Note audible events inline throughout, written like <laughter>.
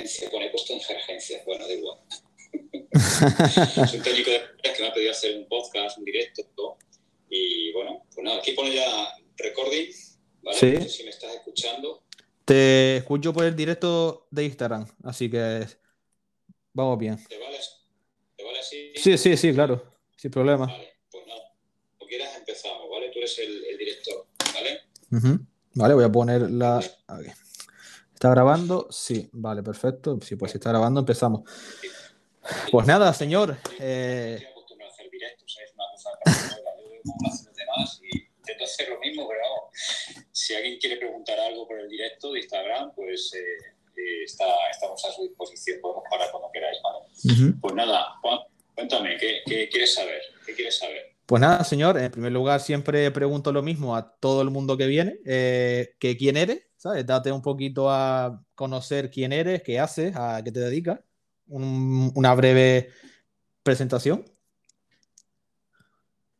emergencia. He puesto emergencia, bueno, da igual. <laughs> es un técnico de que me ha pedido hacer un podcast, un directo. Y bueno, pues nada, aquí pone ya recording. ¿vale? Sí. No sé si me estás escuchando. Te escucho por el directo de Instagram, así que vamos bien. ¿Te vale, ¿Te vale así? Sí, sí, sí, claro, sin problema. Vale, pues nada. Cuando quieras empezamos, ¿vale? Tú eres el, el director, ¿vale? Ujú. Vale, voy a poner la. aquí. ¿Está grabando? Sí, vale, perfecto. Sí, pues si está grabando, empezamos. Pues nada, señor. eh, Estoy acostumbrado a hacer directos, ¿sabes? Una cosa que yo veo cómo lo hacen los demás y intento hacer lo mismo, pero vamos, si alguien quiere preguntar algo por el directo de Instagram, pues eh, eh, está, estamos a su disposición, podemos parar cuando queráis, ¿vale? Pues nada, Juan, cuéntame, ¿qué, qué quieres saber? ¿Qué quieres saber? Pues nada, señor, en primer lugar siempre pregunto lo mismo a todo el mundo que viene, eh, que quién eres, ¿sabes? Date un poquito a conocer quién eres, qué haces, a qué te dedicas, Un- una breve presentación.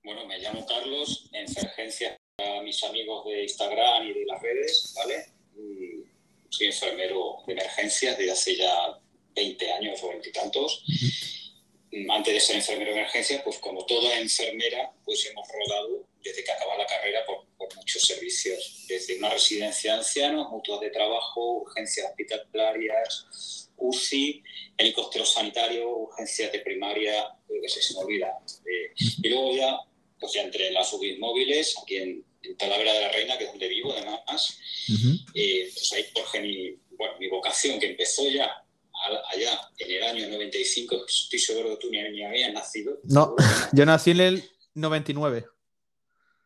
Bueno, me llamo Carlos, enfergencia a mis amigos de Instagram y de las redes, ¿vale? Y soy enfermero de emergencias desde hace ya 20 años o 20 y tantos. Antes de ser enfermero de emergencias, pues como toda enfermera, pues hemos rodado desde que acaba la carrera por, por muchos servicios, desde una residencia de ancianos, mutuas de trabajo, urgencias hospitalarias, UCI, helicóptero sanitario, urgencias de primaria, sé, se me olvida. Eh, y luego ya, pues ya entré en las UBI móviles, aquí en, en Talavera de la Reina, que es donde vivo además, eh, pues ahí forjé mi, bueno, mi vocación, que empezó ya allá en el año 95, estoy seguro que tú ni, ni habías nacido. No, yo nací en el 99.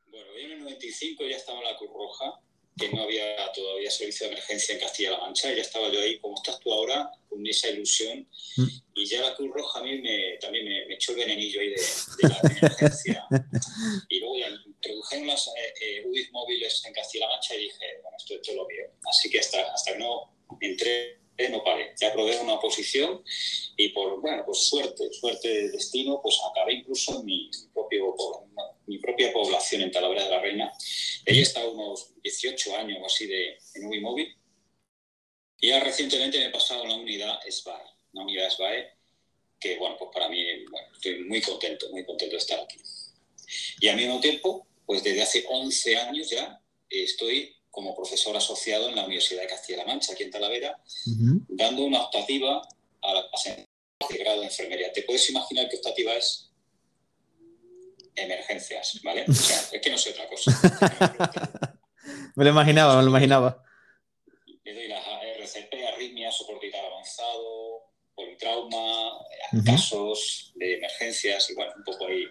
Bueno, yo en el 95 ya estaba en la Cruz Roja, que no había todavía servicio de emergencia en Castilla-La Mancha, y ya estaba yo ahí, como estás tú ahora, con esa ilusión. Mm. Y ya la Cruz Roja a mí me, también me, me echó el venenillo ahí de, de la emergencia. <laughs> y luego ya introdujeron las eh, eh, móviles en Castilla-La Mancha y dije, bueno, esto, esto lo veo. Así que hasta, hasta que no entré, no paré. Ya probé una oposición y por, bueno, pues suerte, suerte de destino, pues acabé incluso en mi, propio, mi propia población en Talavera de la Reina. Ella está unos 18 años o así de, en UBI móvil. Y ya recientemente me he pasado a la unidad SBAE, una unidad SBAE que, bueno, pues para mí, bueno, estoy muy contento, muy contento de estar aquí. Y al mismo tiempo, pues desde hace 11 años ya eh, estoy como profesor asociado en la Universidad de Castilla-La Mancha, aquí en Talavera, dando una optativa a la clase de grado de enfermería. ¿Te puedes imaginar qué optativa es? Emergencias, ¿vale? O sea, es que no sé otra cosa. <laughs> Me lo imaginaba, me lo imaginaba. Le doy las RCP, arritmias, soporte vital avanzado, politrauma, Ujú. casos de emergencias y bueno, un poco ahí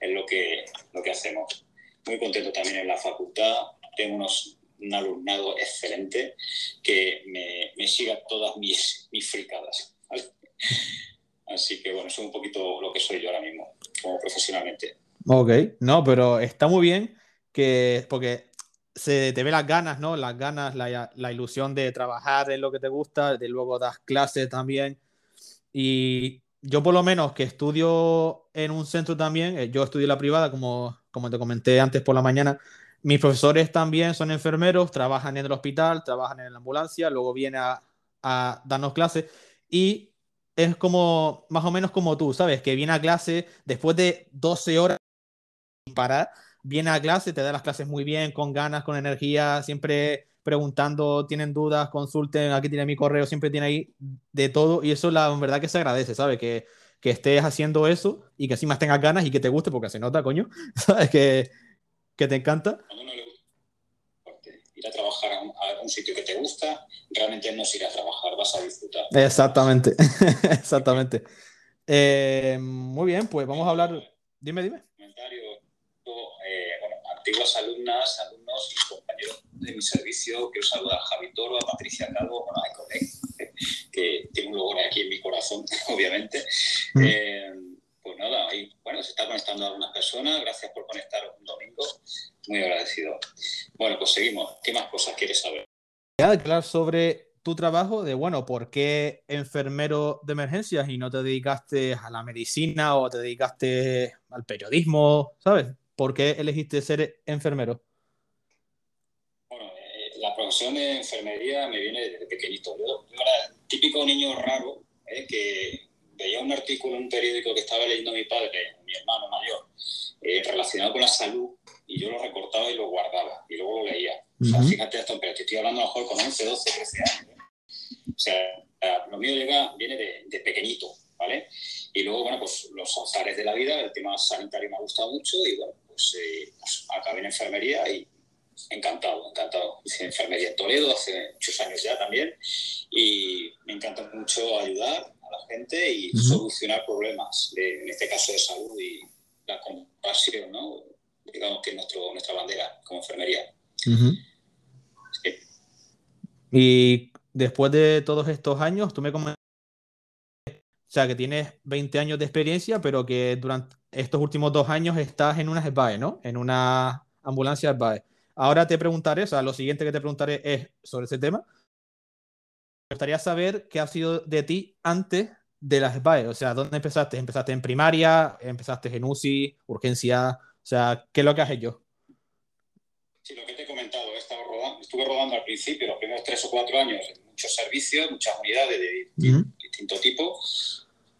es lo que, lo que hacemos. Muy contento también en la facultad, tengo unos, un alumnado excelente que me, me siga todas mis, mis fricadas. ¿vale? Así que bueno, eso es un poquito lo que soy yo ahora mismo, como profesionalmente. Ok, no, pero está muy bien que, porque se te ve las ganas, ¿no? Las ganas, la, la ilusión de trabajar en lo que te gusta, de luego das clases también. Y yo por lo menos que estudio en un centro también, eh, yo estudio la privada, como, como te comenté antes por la mañana, mis profesores también son enfermeros, trabajan en el hospital, trabajan en la ambulancia, luego vienen a, a darnos clases y es como, más o menos como tú, ¿sabes? Que viene a clase después de 12 horas sin parar, viene a clase, te da las clases muy bien, con ganas, con energía, siempre preguntando, tienen dudas, consulten, aquí tiene mi correo, siempre tiene ahí de todo y eso la verdad que se agradece, ¿sabes? Que, que estés haciendo eso y que encima tengas ganas y que te guste porque se nota, coño, <laughs> ¿sabes? Que, que te encanta. Ir a trabajar a un, a un sitio que te gusta, realmente no es ir a trabajar, vas a disfrutar. Exactamente, <laughs> exactamente. Eh, muy bien, pues vamos a hablar. Dime, dime. Comentario, eh, bueno, antiguas alumnas, alumnos y compañeros de mi servicio, quiero saludar a Javi Toro, a Patricia Calvo, bueno, a Econec, <laughs> que tiene un lugar aquí en mi corazón, <laughs> obviamente. Mm. Eh, pues nada, ahí, bueno, se está conectando algunas personas, gracias por conectaros un domingo, muy agradecido. Bueno, pues seguimos. ¿Qué más cosas quieres saber? hablar sobre tu trabajo, de bueno, ¿por qué enfermero de emergencias y no te dedicaste a la medicina o te dedicaste al periodismo? ¿Sabes? ¿Por qué elegiste ser enfermero? Bueno, eh, la profesión de enfermería me viene desde pequeñito. Yo, yo era el típico niño raro ¿eh? que veía un artículo en un periódico que estaba leyendo mi padre, mi hermano mayor, eh, relacionado con la salud, y yo lo recortaba y lo guardaba, y luego lo leía. O sea, fíjate esto, pero te estoy hablando a lo mejor con 11, 12, 13 años. ¿eh? O sea, lo mío llega, viene de, de, pequeñito, ¿vale? Y luego, bueno, pues los azares de la vida, el tema sanitario me ha gustado mucho y, bueno, pues, eh, pues acabé en enfermería y encantado, encantado. Hice enfermería en Toledo hace muchos años ya también y me encanta mucho ayudar la gente y solucionar problemas, en este caso de salud y la compasión, ¿no? Digamos que es nuestro, nuestra bandera como enfermería. Y después de todos estos años, tú me comentaste, o sea, que tienes 20 años de experiencia, pero que durante estos últimos dos años estás en una SBAE, ¿no? En una ambulancia SBAE. Ahora te preguntaré, o sea, lo siguiente que te preguntaré es sobre ese tema. Me gustaría saber qué ha sido de ti antes de las SBAE, o sea, ¿dónde empezaste? ¿Empezaste en primaria? ¿Empezaste en UCI? ¿Urgencia? O sea, ¿qué es lo que has hecho? Sí, lo que te he comentado, he estado rodando, estuve rodando al principio, los primeros tres o cuatro años, en muchos servicios, muchas unidades de distinto tipo.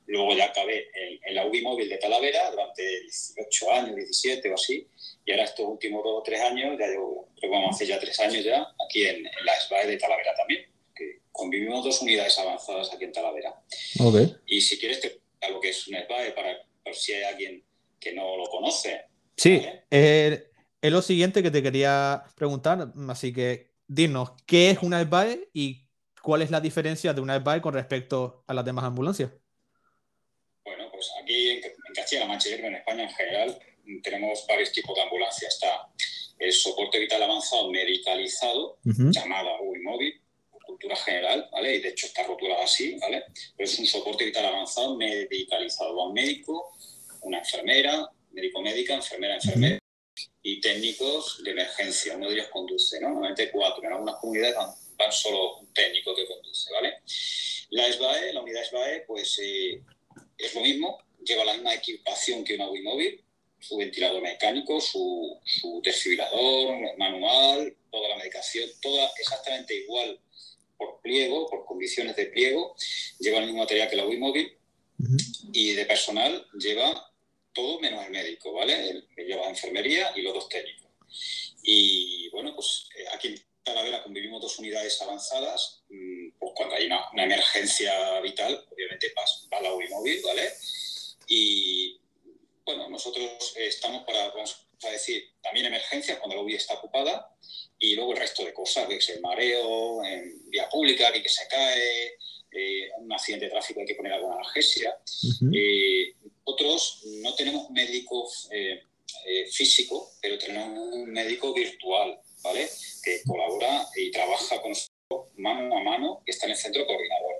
Luego ya acabé en, la UBI móvil de Talavera durante 18 años, 17 o así. Y ahora estos últimos dos o tres años, ya llevo, creo que vamos a hacer ya tres años ya, aquí en, la SBAE de Talavera también. Convivimos dos unidades avanzadas aquí en Talavera. Okay. Y si quieres te a lo que es una SBAE para, por si hay alguien que no lo conoce. Sí, es lo siguiente que te quería preguntar, así que dinos, ¿qué es una SBAE y cuál es la diferencia de una SBAE con respecto a las demás ambulancias? Bueno, pues aquí en, Castilla-La Mancha y en España en general tenemos varios tipos de ambulancias. Está el soporte vital avanzado medicalizado, llamada móvil, general, ¿vale? Y de hecho está rotulada así, ¿vale? Pero es un soporte vital avanzado medicalizado. Va un médico, una enfermera, médico-médica, enfermera-enfermera y técnicos de emergencia. Uno de ellos conduce, ¿no? Normalmente cuatro. En algunas comunidades van, solo un técnico que conduce, ¿vale? La SBAE, la unidad SBAE, pues eh, es lo mismo, lleva la misma equipación que una móvil, su ventilador mecánico, su, su desfibrilador manual, toda la medicación, toda exactamente igual por pliego, por condiciones de pliego, lleva el mismo material que la UI móvil y de personal lleva todo menos el médico, ¿vale? Él lleva enfermería y los dos técnicos. Y bueno, pues eh, aquí en Talavera convivimos dos unidades avanzadas, mm, pues cuando hay una, emergencia vital, obviamente va, va la UI móvil, ¿vale? Y bueno, nosotros estamos para, vamos a decir, también emergencias cuando la UBI está ocupada y luego el resto de cosas, que es el mareo en vía pública, que se cae, eh, un accidente de tráfico hay que poner alguna analgesia. Eh, otros no tenemos médicos eh, físico, pero tenemos un médico virtual, ¿vale? Que colabora y trabaja con nosotros mano a mano, que está en el centro coordinador.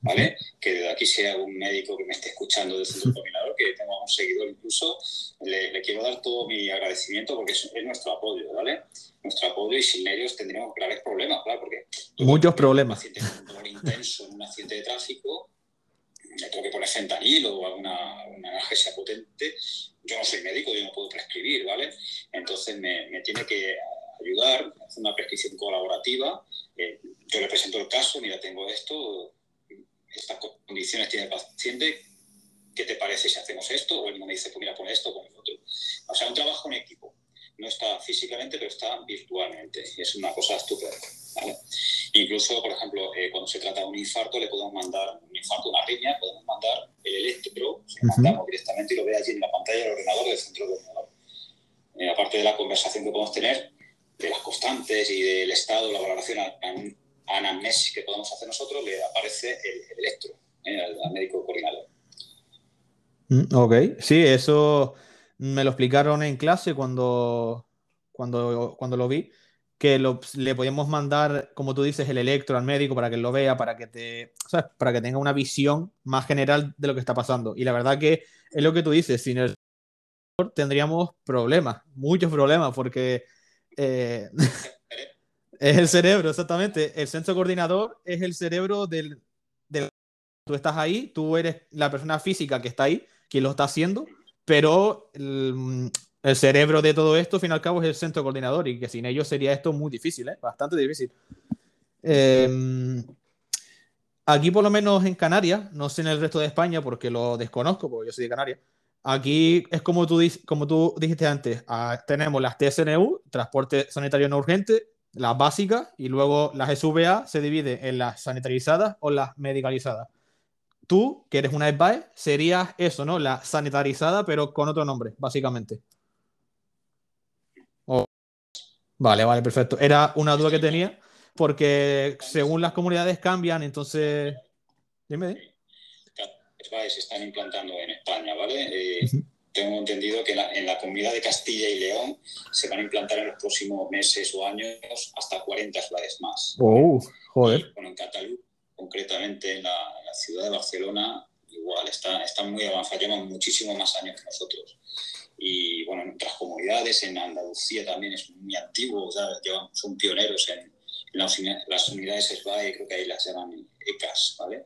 ¿Vale? Que desde aquí sea algún médico que me esté escuchando del centro coordinador, que tengo un seguidor incluso, le, quiero dar todo mi agradecimiento porque es, nuestro apoyo, ¿vale? Nuestro apoyo y sin ellos tendríamos graves problemas, claro, porque... Muchos problemas. Un dolor intenso en un accidente de tráfico, tengo que poner fentanil o alguna una analgesia potente, yo no soy médico, yo no puedo prescribir, ¿vale? Entonces me, me tiene que ayudar, hacer una prescripción colaborativa, eh, yo le presento el caso, mira, tengo esto, estas condiciones tiene el paciente, ¿qué te parece si hacemos esto? O él me dice, pues mira, pon esto, pon el otro. O sea, un trabajo en equipo. No está físicamente, pero está virtualmente. Y es una cosa estupenda. Incluso, por ejemplo, eh, cuando se trata de un infarto, le podemos mandar un infarto, una riña, podemos mandar el electro, se lo mandamos directamente y lo ve allí en la pantalla del ordenador del centro de ordenador. Eh, aparte de la conversación que podemos tener, de las constantes y del estado, la valoración anamnesis que podemos hacer nosotros, le aparece el, electro ¿eh? al, médico coordinador. Mm, ok, sí, eso me lo explicaron en clase cuando, cuando, cuando lo vi, que le podíamos mandar, como tú dices, el electro al médico para que lo vea, para que, te, para que tenga una visión más general de lo que está pasando. Y la verdad que es lo que tú dices, sin el tendríamos problemas, muchos problemas, porque eh, <laughs> Es el cerebro, exactamente. El centro coordinador es el cerebro del, Tú estás ahí, tú eres la persona física que está ahí, quien lo está haciendo, pero el, cerebro de todo esto, al fin y al cabo, es el centro coordinador y que sin ellos sería esto muy difícil, ¿eh? bastante difícil. Em, aquí por lo menos en Canarias, no sé en el resto de España porque lo desconozco, porque yo soy de Canarias. Aquí es como tú, como tú dijiste antes, ah, tenemos las TSNU, transporte sanitario no urgente, las básicas, y luego las SVA se divide en las sanitarizadas o las medicalizadas. Tú, que eres una SBAE, serías eso, ¿no? La sanitarizada, pero con otro nombre, básicamente. Vale, vale, perfecto. Era una duda que tenía, porque según las comunidades cambian, entonces. Dime. SBAE se están implantando en España, ¿vale? Eh, tengo entendido que en la comunidad de Castilla y León se van a implantar en los próximos meses o años hasta 40 SBAEs más. ¡Oh! Joder. bueno, en Cataluña, concretamente en la, ciudad de Barcelona, igual, está, están muy avanzados, llevan muchísimo más años que nosotros. Y bueno, en otras comunidades, en Andalucía también es muy antiguo, o sea, son pioneros en, las, unidades SBAE, creo que ahí las llaman ECAS, ¿vale?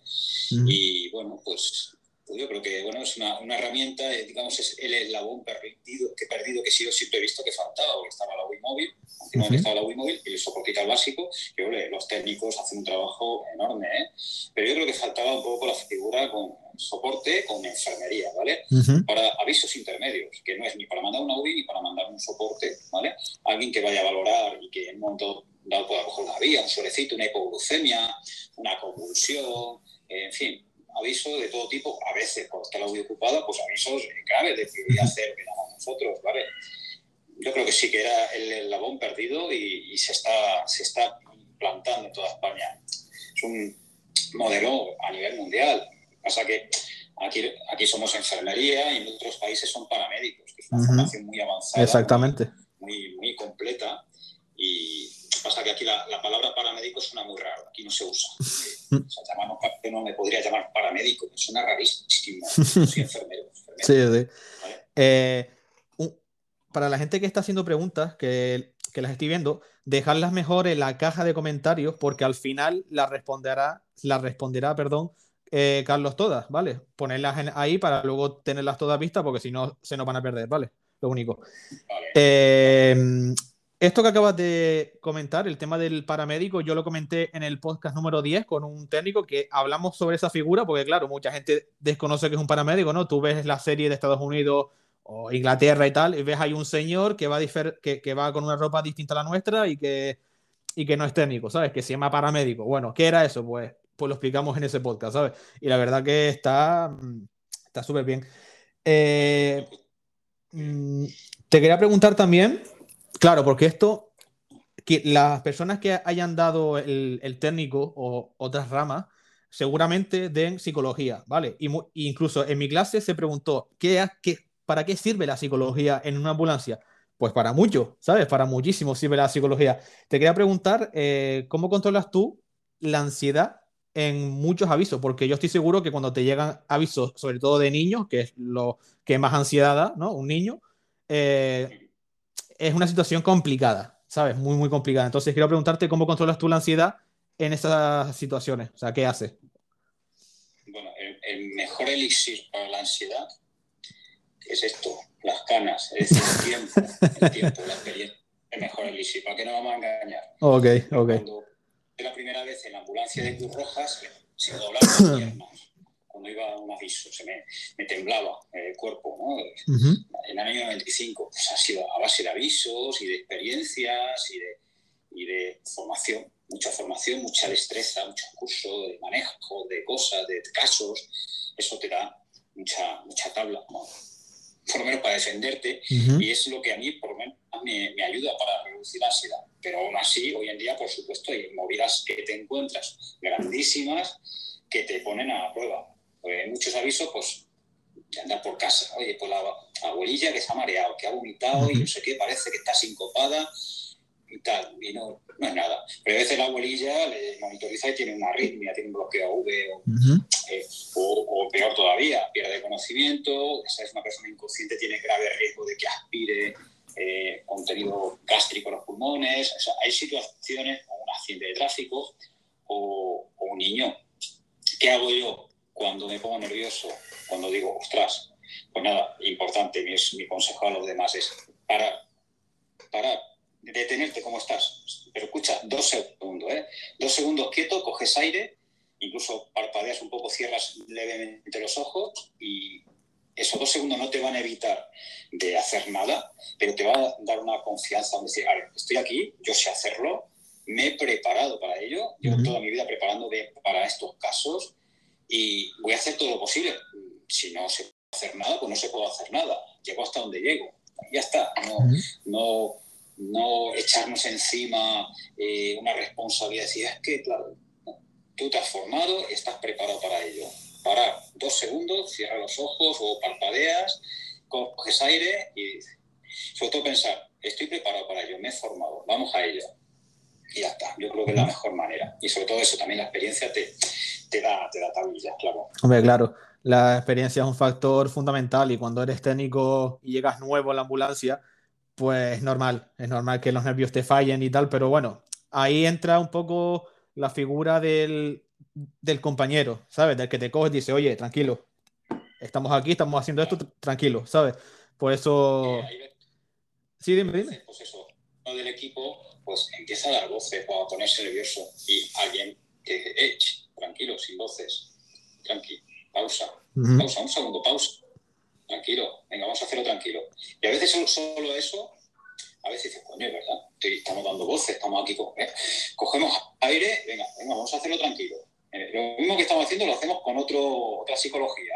Y bueno, pues pues yo creo que bueno, es una, una herramienta, eh, digamos, es el eslabón perdido que, perdido que sí, siempre he visto que faltaba, porque estaba la Wii móvil, antiguamente estaba la Wii móvil y el soporte básico, que los técnicos hacen un trabajo enorme, ¿eh? pero yo creo que faltaba un poco la figura con soporte con enfermería, ¿vale? Para avisos intermedios, que no es ni para mandar una Wii ni para mandar un soporte, ¿vale? Alguien que vaya a valorar y que en un momento dado pueda coger una vía, un suerecito, una hipoglucemia, una convulsión, en fin, aviso de todo tipo, a veces cuando está la audio ocupada, pues avisos graves de prioridad cero que damos nosotros, ¿vale? Yo creo que sí que era el eslabón perdido y, se, está, se está implantando en toda España. Es un modelo a nivel mundial. Pasa que aquí, aquí somos enfermería y en otros países son paramédicos, que es una formación muy avanzada. Exactamente. Muy, muy completa y pasa que aquí la, palabra paramédico suena muy raro, aquí no se usa. <laughs> o sea, llamarnos, no me podría llamar paramédico, me suena rarísimo. <laughs> Soy enfermero. Sí, sí. Eh, para la gente que está haciendo preguntas, que, que, las estoy viendo, dejarlas mejor en la caja de comentarios, porque al final las responderá, la responderá, perdón, eh, Carlos todas, ¿vale? Ponerlas ahí para luego tenerlas todas vistas, porque si no se nos van a perder, ¿vale? Lo único. Vale. Eh, esto que acabas de comentar, el tema del paramédico, yo lo comenté en el podcast número 10 con un técnico que hablamos sobre esa figura, porque claro, mucha gente desconoce que es un paramédico, ¿no? Tú ves la serie de Estados Unidos o Inglaterra y tal, y ves ahí un señor que va, que, que va con una ropa distinta a la nuestra y que, y que no es técnico, ¿sabes? Que se llama paramédico. Bueno, ¿qué era eso? Pues, pues lo explicamos en ese podcast, ¿sabes? Y la verdad que está está súper bien. Eh, mm, te quería preguntar también Claro, porque esto, que las personas que hayan dado el, técnico o otras ramas, seguramente den psicología, ¿vale? Y incluso en mi clase se preguntó, ¿qué, qué, ¿para qué sirve la psicología en una ambulancia? Pues para mucho, ¿sabes? Para muchísimo sirve la psicología. Te quería preguntar, eh, ¿cómo controlas tú la ansiedad en muchos avisos? Porque yo estoy seguro que cuando te llegan avisos, sobre todo de niños, que es lo que más ansiedad da, ¿no? Un niño, eh, es una situación complicada, ¿sabes? Muy, muy complicada. Entonces, quiero preguntarte cómo controlas tú la ansiedad en esas situaciones. O sea, ¿qué haces? Bueno, el, mejor elixir para la ansiedad es esto, las canas, es decir, el tiempo, el tiempo, la experiencia. El mejor elixir, ¿para qué no vamos a engañar? Ok, ok. Cuando la primera vez en la ambulancia de Cruz Rojas, se doblaron las piernas cuando iba a un aviso, se me, me temblaba el cuerpo. ¿no? En el año 95 pues ha sido a base de avisos y de experiencias y de, y de formación, mucha formación, mucha destreza, mucho curso de manejo de cosas, de casos. Eso te da mucha, mucha tabla, por lo menos para defenderte, y es lo que a mí por lo menos me, me, ayuda para reducir la ansiedad. Pero aún así, hoy en día, por supuesto, hay movidas que te encuentras grandísimas que te ponen a la prueba pues muchos avisos, pues, de andar por casa. Oye, pues la abuelilla que se ha mareado, que ha vomitado y no sé qué, parece que está sincopada y tal, y no, no es nada. Pero a veces la abuelilla le monitoriza y tiene una arritmia, tiene un bloqueo V eh, o, peor todavía, pierde conocimiento, esa es una persona inconsciente, tiene grave riesgo de que aspire eh, contenido gástrico en los pulmones. O sea, hay situaciones, o un accidente de tráfico o, o un niño. ¿Qué hago yo? Cuando me pongo nervioso, cuando digo, ostras, pues nada, importante, mi, mi consejo a los demás es para, para detenerte como estás. Pero escucha, dos segundos, ¿eh? Dos segundos quieto, coges aire incluso parpadeas un poco, cierras levemente los ojos y esos dos segundos no te van a evitar de hacer nada, pero te va a dar una confianza, decir, a ver, estoy aquí, yo sé hacerlo, me he preparado para ello, llevo toda mi vida preparándome para estos casos y voy a hacer todo lo posible. Si no se puede hacer nada, pues no se puede hacer nada. Llego hasta donde llego. Ya está. No, no, no echarnos encima eh, una responsabilidad. Decir, es que, claro, tú te has formado, estás preparado para ello. Parar dos segundos, cierra los ojos o parpadeas, coges aire y sobre todo pensar, estoy preparado para ello, me he formado, vamos a ello y ya está. Yo creo que es la mejor manera. Y sobre todo eso, también la experiencia te, te da, te da tablillas, claro. Hombre, claro. La experiencia es un factor fundamental y cuando eres técnico y llegas nuevo a la ambulancia, pues es normal, es normal que los nervios te fallen y tal, pero bueno, ahí entra un poco la figura del, del compañero, ¿sabes? Del que te coge y dice, oye, tranquilo, estamos aquí, estamos haciendo esto, tranquilo, ¿sabes? Por eso... sí, dime, dime. Pues eso, del equipo pues empieza a dar voces o a ponerse nervioso y alguien que eh, tranquilo, sin voces, tranquilo, pausa, pausa, un segundo, pausa, tranquilo, venga, vamos a hacerlo tranquilo. Y a veces solo, eso, a veces dices, coño, ¿verdad? Estamos dando voces, estamos aquí, ¿eh? cogemos aire, venga, venga, vamos a hacerlo tranquilo. Eh, lo mismo que estamos haciendo lo hacemos con otro, otra psicología.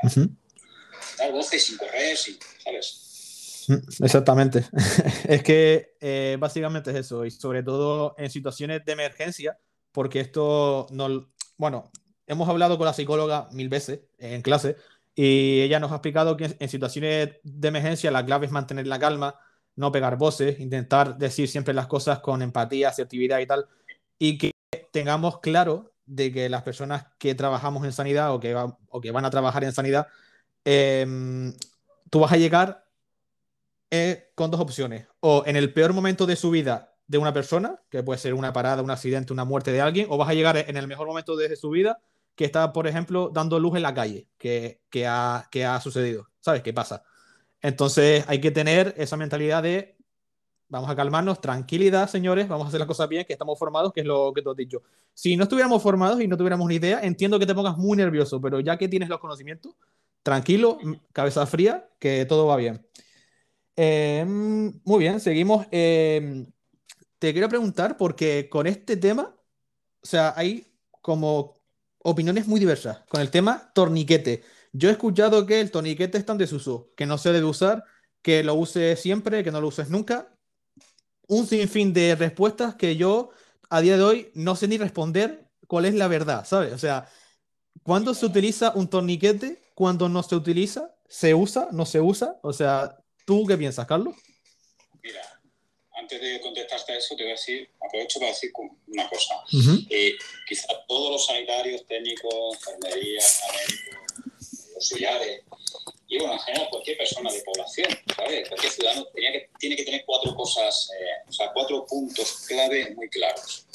Dar voces sin correr, sin, ¿sabes? Mm, exactamente. <laughs> es que eh, básicamente es eso, y sobre todo en situaciones de emergencia, porque esto no, bueno, hemos hablado con la psicóloga mil veces en clase y ella nos ha explicado que en situaciones de emergencia la clave es mantener la calma, no pegar voces, intentar decir siempre las cosas con empatía, asertividad y tal, y que tengamos claro de que las personas que trabajamos en sanidad o que, o que van a trabajar en sanidad, em, tú vas a llegar eh, con dos opciones. O en el peor momento de su vida de una persona, que puede ser una parada, un accidente, una muerte de alguien, o vas a llegar en el mejor momento de su vida que está, por ejemplo, dando luz en la calle, que, que, ha, que ha sucedido. ¿Sabes qué pasa? Entonces hay que tener esa mentalidad de vamos a calmarnos, tranquilidad, señores, vamos a hacer las cosas bien, que estamos formados, que es lo que tú has dicho. Si no estuviéramos formados y no tuviéramos ni idea, entiendo que te pongas muy nervioso, pero ya que tienes los conocimientos, tranquilo, cabeza fría, que todo va bien. Em, muy bien, seguimos. Em, te quiero preguntar, porque con este tema, o sea, hay como opiniones muy diversas con el tema torniquete. Yo he escuchado que el torniquete está en desuso, que no se debe usar, que lo use siempre, que no lo uses nunca. Un sinfín de respuestas que yo a día de hoy no sé ni responder cuál es la verdad, ¿sabes? O sea, ¿cuándo se utiliza un torniquete? ¿Cuándo no se utiliza? ¿Se usa? ¿No se usa? O sea, ¿Tú qué piensas, Carlos? Mira, antes de contestarte a eso, te voy a decir, aprovecho para decir una cosa. Eh, quizás todos los sanitarios, técnicos, enfermería, médicos, auxiliares, y bueno, en general cualquier persona de población, ¿sabes? Cualquier ciudadano tenía que, tiene que tener cuatro cosas, eh, o sea, cuatro puntos clave muy claros.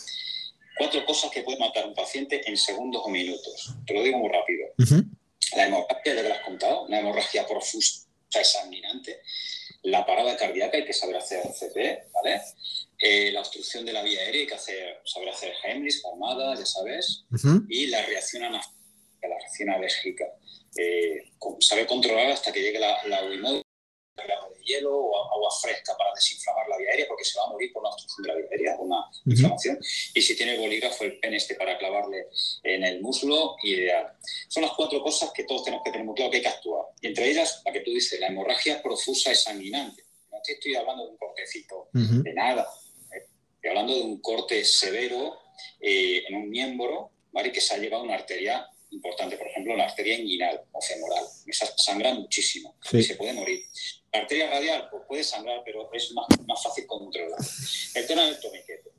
Cuatro cosas que pueden matar a un paciente en segundos o minutos. Te lo digo muy rápido. La hemorragia, ya te lo has contado, una hemorragia profusa examinante, la parada cardíaca hay que saber hacer CP, ¿vale? Eh, la obstrucción de la vía aérea hay que hacer, saber hacer Heimlich, palmada, ya sabes, y la reacción anáfica, la reacción alérgica. Eh, saber controlar hasta que llegue la, la agua de hielo o agua fresca para desinflamar la vía aérea, porque se va a morir por una obstrucción de la vía aérea, una inflamación. Y si tiene bolígrafo, el pen este para clavarle en el muslo, ideal. Son las cuatro cosas que todos tenemos que tener muy claro que hay que actuar. Y entre ellas, la que tú dices, la hemorragia profusa es sanguinante. No te estoy hablando de un cortecito, de nada. Eh, estoy hablando de un corte severo eh, en un miembro, ¿vale? que se ha llevado una arteria importante, por ejemplo, la arteria inguinal o femoral. Esa sangra muchísimo y se puede morir. La arteria radial pues puede sangrar, pero es más, más fácil controlar. El tema del torniquete.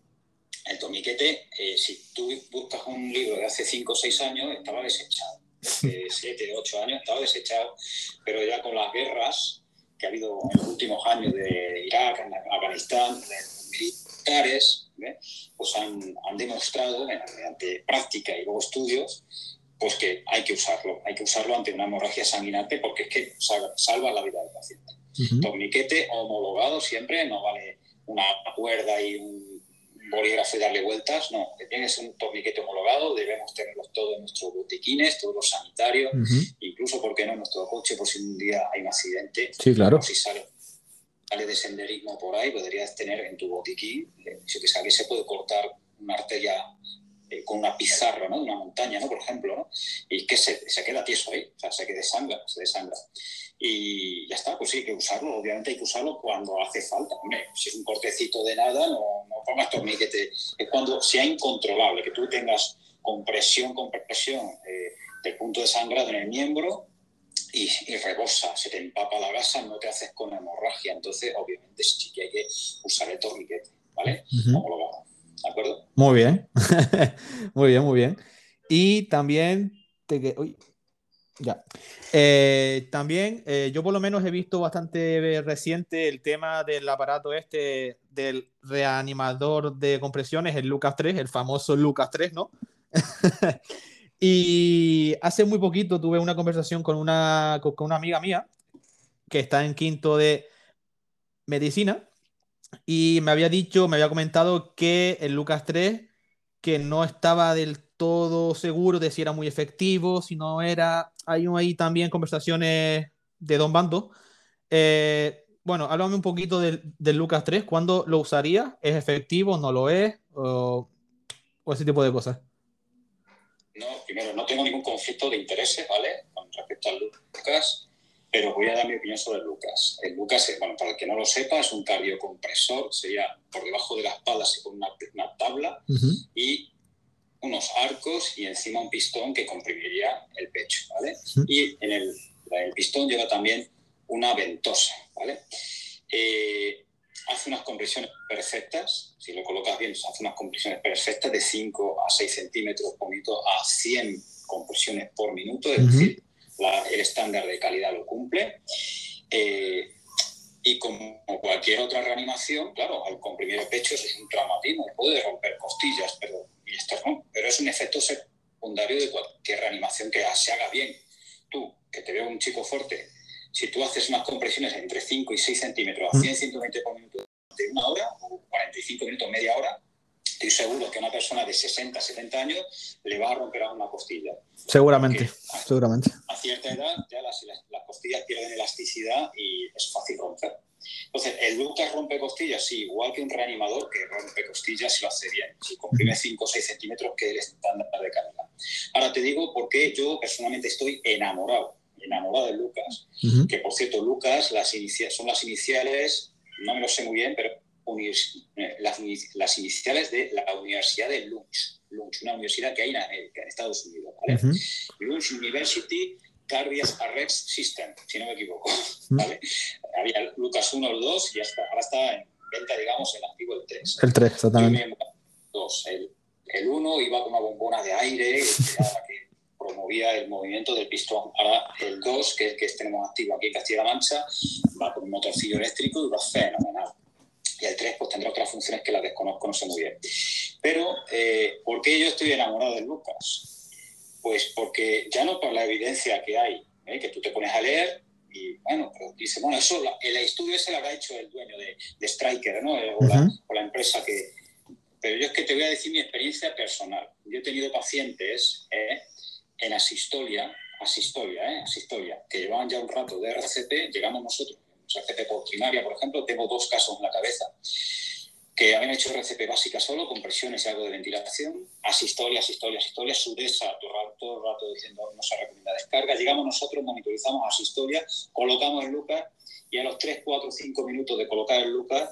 El torniquete, eh, si tú buscas un libro de hace 5 o 6 años, estaba desechado. De 7, 8 años estaba desechado, pero ya con las guerras que ha habido en los últimos años de Irak, Afganistán, de militares, pues han, han demostrado mediante práctica y luego estudios pues que hay que usarlo, hay que usarlo ante una hemorragia sanguinante porque es que salva la vida del paciente. Torniquete homologado siempre, no vale una cuerda y un bolígrafo y darle vueltas, no, tiene que ser un torniquete homologado, debemos tenerlos todos en nuestros botiquines, todos los sanitarios, incluso, ¿por qué no?, en nuestro coche, por si un día hay un accidente. Sí, claro. si sale, sale de senderismo por ahí, podrías tener en tu botiquín, si que sabe, se puede cortar una arteria eh, con una pizarra, ¿no?, de una montaña, ¿no?, por ejemplo, ¿no? Y que se, se queda tieso ahí, o sea, se queda desangra, se desangra y ya está, pues sí, hay que usarlo. Obviamente hay que usarlo cuando hace falta. Hombre, si es un cortecito de nada, no, no pongas torniquete. Es cuando sea incontrolable, que tú tengas compresión, compresión eh, del punto de sangrado en el miembro y, rebosa, se te empapa la gasa, no te haces con hemorragia. Entonces, obviamente, sí que hay que usar el torniquete, ¿vale? Muy bien, <laughs> muy bien, muy bien. Y también te. Uy ya. Eh, también eh, yo por lo menos he visto bastante reciente el tema del aparato este del reanimador de compresiones, el Lucas 3, el famoso Lucas 3, ¿no? <laughs> y hace muy poquito tuve una conversación con una, con una amiga mía que está en quinto de medicina y me había dicho, me había comentado que el Lucas 3 que no estaba del todo seguro de si era muy efectivo, si no era. Hay ahí también conversaciones de Don Bando. Eh, bueno, háblame un poquito del, Lucas 3. ¿Cuándo lo usaría? ¿Es efectivo? ¿No lo es? O, ese tipo de cosas. No, primero, no tengo ningún conflicto de intereses, ¿vale? Con respecto al Lucas, pero voy a dar mi opinión sobre el Lucas. El Lucas, bueno, para el que no lo sepa, es un cardiocompresor, sería por debajo de la espalda se pone una, tabla y unos arcos y encima un pistón que comprimiría el pecho, ¿vale? Y en el, pistón lleva también una ventosa, ¿vale? Eh, hace unas compresiones perfectas, si lo colocas bien, hace unas compresiones perfectas de 5 a 6 centímetros por minuto a 100 compresiones por minuto, es decir, el estándar de calidad lo cumple. Eh, y como cualquier otra reanimación, claro, al comprimir el pecho eso es un traumatismo, puede romper costillas, pero pero es un efecto secundario de cualquier reanimación que se haga bien. Tú, que te veo un chico fuerte, si tú haces unas compresiones entre 5 y 6 centímetros a 100, 120 por minuto de una hora, o 45 minutos, media hora, estoy seguro que a una persona de 60, 70 años le va a romper una costilla. Seguramente, seguramente. A cierta edad ya las, las, costillas pierden elasticidad y es fácil romper. Entonces, el Lucas rompe costillas, sí, igual que un reanimador que rompe costillas si lo hace bien, si comprime 5 o 6 centímetros, que el estándar de calidad. Ahora te digo por qué yo personalmente estoy enamorado, enamorado de Lucas, que por cierto, Lucas las son las iniciales, no me lo sé muy bien, pero las, las, iniciales de la Universidad de Lunch, Lunch una universidad que hay en, en Estados Unidos, ¿vale? Lunch University Cardiac Arrest System, si no me equivoco. ¿vale? Había Lucas 1 o 2 y hasta, ahora está en venta, digamos, el antiguo el 3. El 3, exactamente. El, el 1 iba con una bombona de aire que promovía el movimiento del pistón. Ahora el 2, que es el que tenemos activo aquí en Castilla-La Mancha, va con un motorcillo eléctrico y va fenomenal. Y el 3 pues tendrá otras funciones que las desconozco, no sé muy bien. Pero, eh, ¿por qué yo estoy enamorado de Lucas? Pues porque ya no por la evidencia que hay, ¿eh? que tú te pones a leer y bueno, pero dice, bueno, eso, el estudio ese lo ha hecho el dueño de, de Striker, ¿no? Eh, o, la, empresa que... Pero yo es que te voy a decir mi experiencia personal. Yo he tenido pacientes ¿eh? en asistolia, asistolia, ¿eh? asistolia, que llevaban ya un rato de RCP, llegamos nosotros, RCP por primaria, por ejemplo, tengo dos casos en la cabeza que habían hecho RCP básica solo, con presiones y algo de ventilación, asistolia, asistolia, asistolia, sudesa, todo el rato diciendo no se recomienda descarga. Llegamos nosotros, monitorizamos asistolia, colocamos el Lucas y a los 3, 4, 5 minutos de colocar el Lucas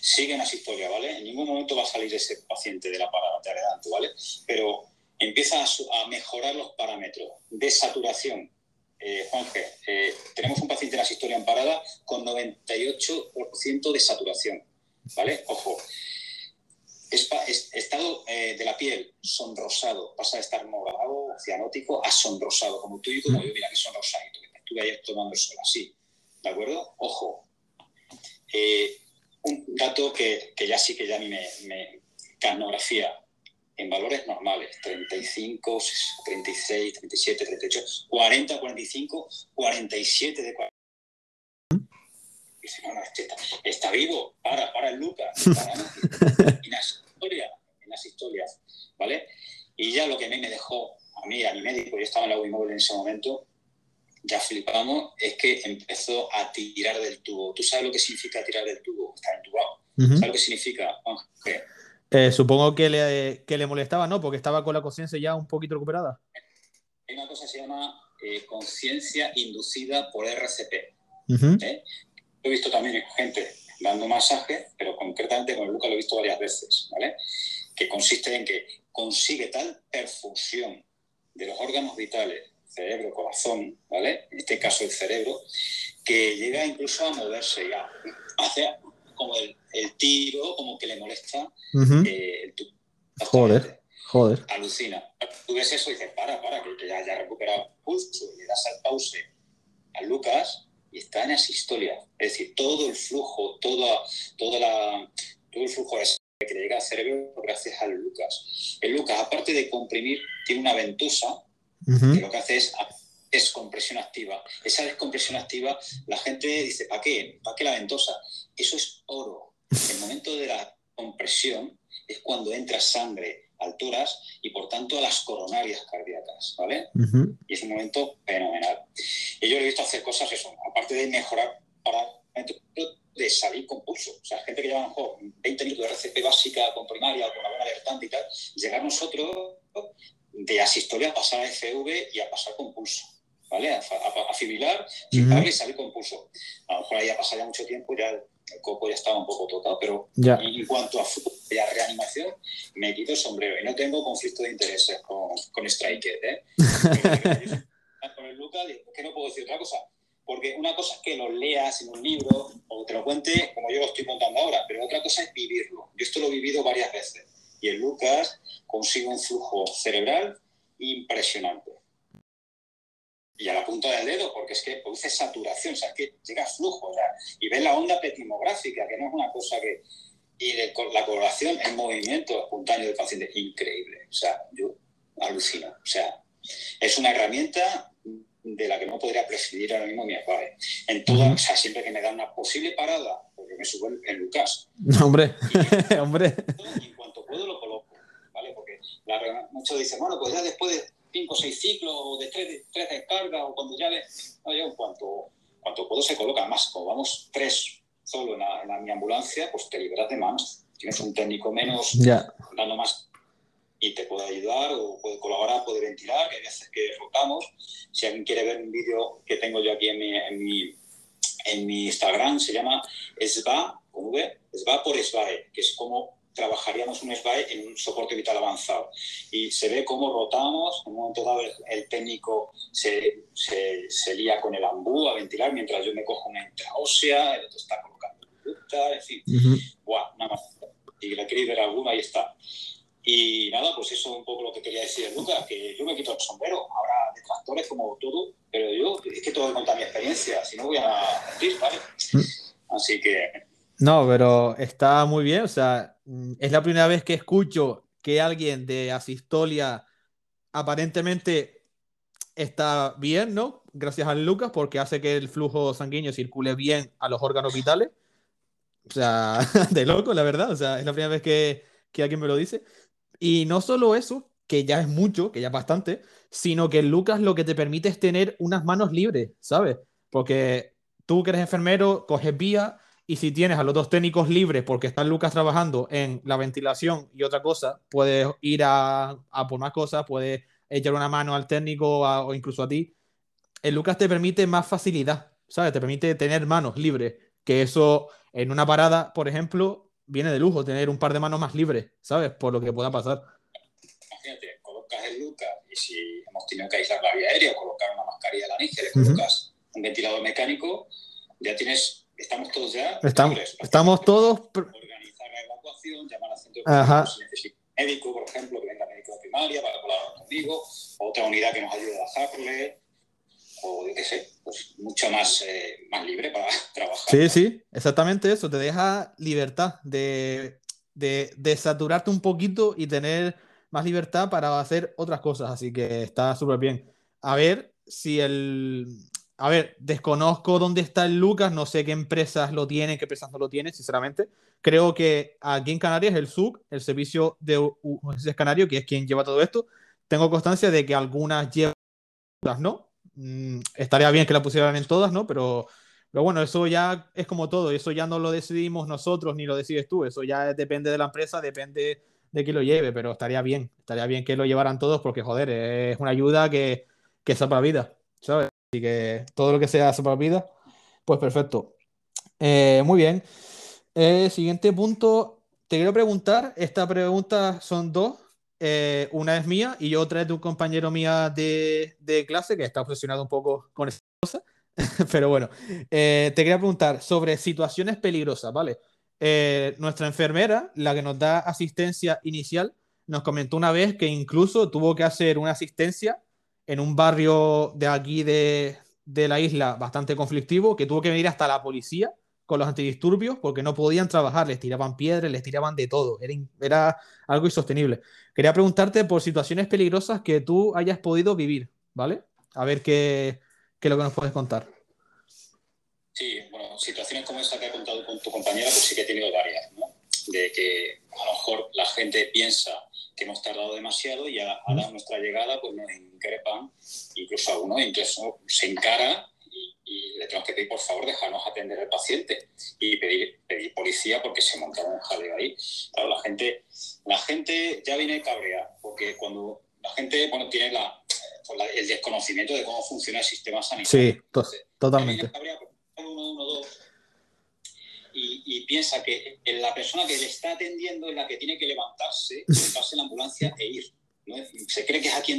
siguen asistolia, ¿vale? En ningún momento va a salir ese paciente de la parada, te adelanto, ¿vale? Pero empieza a, mejorar los parámetros de saturación. Eh, Juanje, eh, tenemos un paciente en asistolia en parada con 98% de saturación ¿vale? Ojo. estado eh, de la piel sonrosado, pasa de estar morado, cianótico, a sonrosado, como tú y como yo, mira que sonrosadito, que estuve ayer tomando el sol así, ¿de acuerdo? Ojo. Eh, un dato que, ya sí que ya a mí me, me carnografía en valores normales, 35, 36, 37, 38, 40, 45, 47 de 40 dice, no, no, este está, vivo, para, para el Lucas, <laughs> historias, ¿vale? Y ya lo que a mí me dejó, a mí, a mi médico, yo estaba en la móvil en ese momento, ya flipamos, es que empezó a tirar del tubo. ¿Tú sabes lo que significa tirar del tubo? Estar entubado. ¿Sabes lo que significa? Eh, supongo que le, que le molestaba, ¿no? Porque estaba con la conciencia ya un poquito recuperada. Hay una cosa que se llama eh, conciencia inducida por RCP. ¿eh? He visto también gente dando masaje, pero concretamente con Luca lo he visto varias veces, ¿vale? Que consiste en que consigue tal perfusión de los órganos vitales, cerebro, corazón, ¿vale? En este caso el cerebro, que llega incluso a moverse ya. Hace como el, tiro, como que le molesta eh, el tubo. Joder, joder. Alucina. Tú ves eso y dices, para, para, que ya haya recuperado el pulso y le das al pause a Lucas y está en asistolia. Es decir, todo el flujo, toda, toda la, todo el flujo de que le llega al cerebro gracias al Lucas. El Lucas, aparte de comprimir, tiene una ventosa que lo que hace es descompresión activa. Esa descompresión activa, la gente dice, ¿para qué? ¿Para qué la ventosa? Eso es oro. El momento de la compresión es cuando entra sangre alturas y por tanto a las coronarias cardíacas, ¿vale? Y es un momento fenomenal. Y yo le he visto hacer cosas, eso, aparte de mejorar para de salir con pulso. O sea, gente que lleva a lo mejor 20 minutos de RCP básica con primaria o con la buena alertante y tal, llegar nosotros de asistolia a pasar a FV y a pasar con pulso. ¿Vale? A, a, fibrilar, sin y salir con pulso. A lo mejor ahí ha pasado ya mucho tiempo y ya el coco ya estaba un poco tocado, pero en cuanto a, a reanimación, me quito el sombrero y no tengo conflicto de intereses con, con Striker. ¿eh? <laughs> con el Lucas, que no puedo decir otra cosa. Porque una cosa es que lo leas en un libro o te lo cuente como yo lo estoy contando ahora, pero otra cosa es vivirlo. Yo esto lo he vivido varias veces. Y el Lucas consigue un flujo cerebral impresionante y a la punta del dedo, porque es que produce saturación, o sea, que llega flujo, y ves la onda petimográfica, que no es una cosa que... Y la coloración en movimiento espontáneo del paciente, increíble, o sea, yo alucino, o sea, es una herramienta de la que no podría prescindir ahora mismo mi padre. En todo, o sea, siempre que me da una posible parada, porque me subo en, Lucas. Hombre, <laughs> hombre. Y en cuanto puedo lo coloco, ¿vale? Porque muchos dicen, bueno, pues ya después de cinco o seis ciclos o de tres, tres descargas o cuando ya ves, no, yo cuanto, cuanto puedo se coloca. Además, como vamos tres solo en, la, mi ambulancia, pues te liberas de manos. Tienes un técnico menos dando más y te puede ayudar o puede colaborar, puede ventilar, que hay veces que rotamos. Si alguien quiere ver un vídeo que tengo yo aquí en mi, en mi, en mi Instagram, se llama SBA, con V, SBA por SBAE, que es como trabajaríamos un SBAE en un soporte vital avanzado. Y se ve cómo rotamos, en un momento dado el, técnico se, se, se, lía con el ambú a ventilar mientras yo me cojo una intraósea, el otro está colocando conducta, en fin. nada más. Y la queréis ver alguno, ahí está. Y nada, pues eso es un poco lo que quería decir Lucas, que yo me quito el sombrero. Ahora, detractores como todo, pero yo es que todo contar mi experiencia, si no voy a mentir, ¿vale? Mm. Así que no, pero está muy bien. O sea, es la primera vez que escucho que alguien de Asistolia aparentemente está bien, ¿no? Gracias a Lucas, porque hace que el flujo sanguíneo circule bien a los órganos vitales. O sea, <laughs> de loco, la verdad. O sea, es la primera vez que, que alguien me lo dice. Y no solo eso, que ya es mucho, que ya es bastante, sino que Lucas lo que te permite es tener unas manos libres, ¿sabes? Porque tú que eres enfermero, coges vía y si tienes a los dos técnicos libres porque están Lucas trabajando en la ventilación y otra cosa, puedes ir a, por más cosas, puedes echar una mano al técnico o incluso a ti. El Lucas te permite más facilidad, ¿sabes? Te permite tener manos libres, que eso en una parada, por ejemplo, viene de lujo tener un par de manos más libres, ¿sabes? Por lo que pueda pasar. Imagínate, colocas el Lucas y si hemos tenido que aislar la vía aérea o colocar una mascarilla a la niña, le colocas un ventilador mecánico, ya tienes estamos todos ya. Estamos, estamos todos. Organizar la evacuación, llamar al centro de si necesita médico, por ejemplo, que venga médico de primaria para colaborar conmigo, otra unidad que nos ayude a bajarle, o yo qué sé, pues mucho más, eh, más libre para <laughs> trabajar. Sí, sí, exactamente eso, te deja libertad de, de, de saturarte un poquito y tener más libertad para hacer otras cosas, así que está súper bien. A ver si el, a ver, desconozco dónde está el Lucas, no sé qué empresas lo tienen, qué empresas no lo tienen, sinceramente. Creo que aquí en Canarias el SUC, el servicio de urgencias canario, que es quien lleva todo esto, tengo constancia de que algunas llevan, no. Mm, estaría bien que la pusieran en todas, ¿no? Pero, pero bueno, eso ya es como todo, eso ya no lo decidimos nosotros ni lo decides tú, eso ya depende de la empresa, depende de quién lo lleve, pero estaría bien, estaría bien que lo llevaran todos porque, joder, es una ayuda que, que salva la vida, ¿sabes? Así que todo lo que sea salvar vida, pues perfecto. Eh, muy bien. Eh, siguiente punto, te quiero preguntar, esta pregunta son dos. Eh, una es mía y otra es de un compañero mía de, de clase que está obsesionado un poco con esa cosa. <laughs> Pero bueno, te quería preguntar sobre situaciones peligrosas, ¿vale? nuestra enfermera, la que nos da asistencia inicial, nos comentó una vez que incluso tuvo que hacer una asistencia en un barrio de aquí de, de la isla bastante conflictivo, que tuvo que venir hasta la policía con los antidisturbios porque no podían trabajar, les tiraban piedras, les tiraban de todo, era, era algo insostenible. Quería preguntarte por situaciones peligrosas que tú hayas podido vivir, ¿vale? A ver qué, qué es lo que nos puedes contar. Sí, bueno, situaciones como esta que ha contado con tu compañera, pues sí que he tenido varias, ¿no? De que a lo mejor la gente piensa que hemos tardado demasiado y a, a nuestra llegada pues nos increpan, incluso algunos incluso se encara y, le tenemos que pedir por favor dejarnos atender al paciente y pedir, pedir policía porque se monta un jaleo ahí. Claro, la gente, la gente ya viene cabrea porque cuando la gente bueno, tiene la, pues el desconocimiento de cómo funciona el sistema sanitario. Sí, totalmente y, piensa que la persona que le está atendiendo es la que tiene que levantarse, <laughs> levantarse en la ambulancia e ir. Se cree que es aquí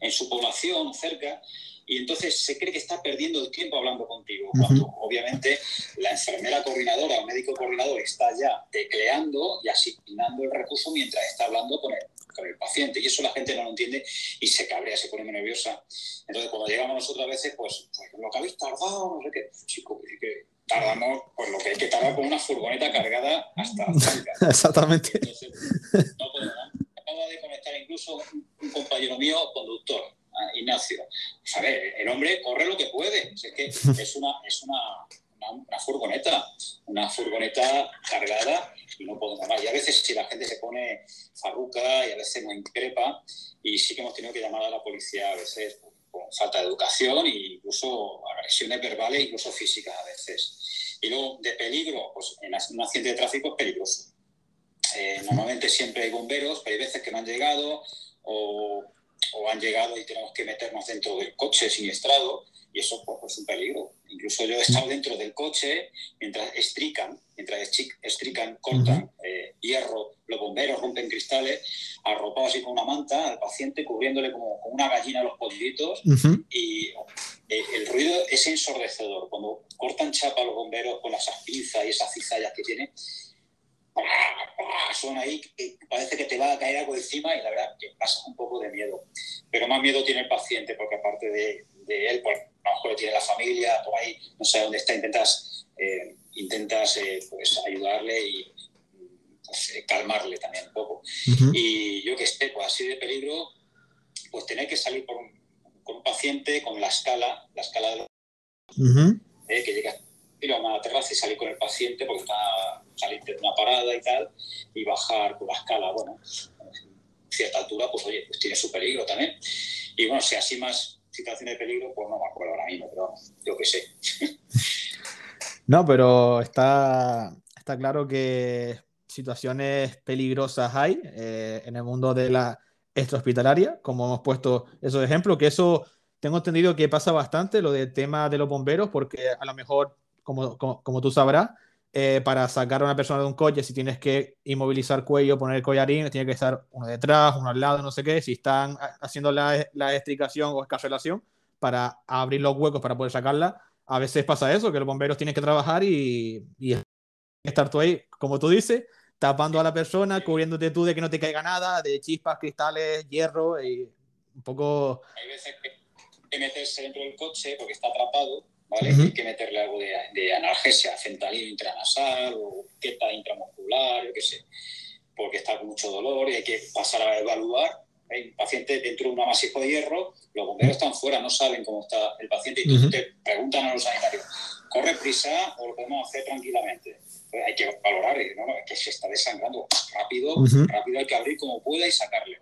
en, su población, cerca, y entonces se cree que está perdiendo el tiempo hablando contigo, cuando obviamente la enfermera coordinadora o médico coordinador está ya tecleando y asignando el recurso mientras está hablando con el, con el paciente. Y eso la gente no lo entiende y se cabrea, se pone muy nerviosa. Entonces, cuando llegamos nosotros a veces, pues, pues lo que habéis tardado, no sé qué, chico, que tardamos pues lo que hay que tardar con una furgoneta cargada hasta <laughs> la Exactamente. Entonces, no podemos. Acaba de conectar incluso un, compañero mío, conductor, Ignacio. Pues a ver, el hombre corre lo que puede. Es que <laughs> es una, es una, una, furgoneta, una furgoneta cargada y no podemos más. Y a veces si la gente se pone farruca y a veces nos increpa y sí que hemos tenido que llamar a la policía a veces con falta de educación e incluso agresiones verbales, incluso físicas a veces. Luego, de peligro, pues en un accidente de tráfico es peligroso. Eh, normalmente siempre hay bomberos, pero hay veces que no han llegado o, o, han llegado y tenemos que meternos dentro del coche siniestrado y eso pues, es un peligro. Incluso yo he estado dentro del coche mientras estrican, mientras estrican, cortan eh, hierro, los bomberos rompen cristales, arropado así con una manta al paciente, cubriéndole como, como una gallina los pollitos y eh, el ruido es ensordecedor. Cuando cortan chapa los bomberos con esas pinzas y esas cizallas que tienen, son ahí, parece que te va a caer algo encima y la verdad que pasa un poco de miedo. Pero más miedo tiene el paciente porque aparte de, de él, pues a lo mejor tiene la familia, por ahí, no sé dónde está, intentas, eh, intentas eh, pues, ayudarle y pues, eh, calmarle también un poco. Y yo que esté pues, así de peligro, pues tener que salir por un, con un paciente con la escala, la escala de los... que llega ir a una terraza y salir con el paciente porque está salir de una parada y tal, y bajar por la escala, bueno, a cierta altura, pues oye, pues tiene su peligro también. Y bueno, si así más situación de peligro, pues no me acuerdo ahora mismo, pero yo qué sé. <laughs> No, pero está, está claro que situaciones peligrosas hay eh, en el mundo de la extrahospitalaria, como hemos puesto esos ejemplos, que eso tengo entendido que pasa bastante, lo del tema de los bomberos, porque a lo mejor, como, como tú sabrás, eh, para sacar a una persona de un coche, si tienes que inmovilizar cuello, poner el collarín, tiene que estar uno detrás, uno al lado, no sé qué. Si están haciendo la, la estricación o escarcelación para abrir los huecos para poder sacarla, a veces pasa eso, que los bomberos tienen que trabajar y, y estar tú ahí, como tú dices, tapando a la persona, cubriéndote tú de que no te caiga nada, de chispas, cristales, hierro, y un poco... Hay veces que meterse dentro del coche porque está atrapado hay que meterle algo de, analgesia, fentanilo intranasal o queta intramuscular, yo qué sé, porque está con mucho dolor y hay que pasar a evaluar hay un paciente dentro de un amasijo de hierro, los bomberos están fuera, no saben cómo está el paciente y te preguntan a los sanitarios, ¿corre prisa o lo podemos hacer tranquilamente? Pues hay que valorar, ¿no? es que se está desangrando rápido, rápido hay que abrir como pueda y sacarle.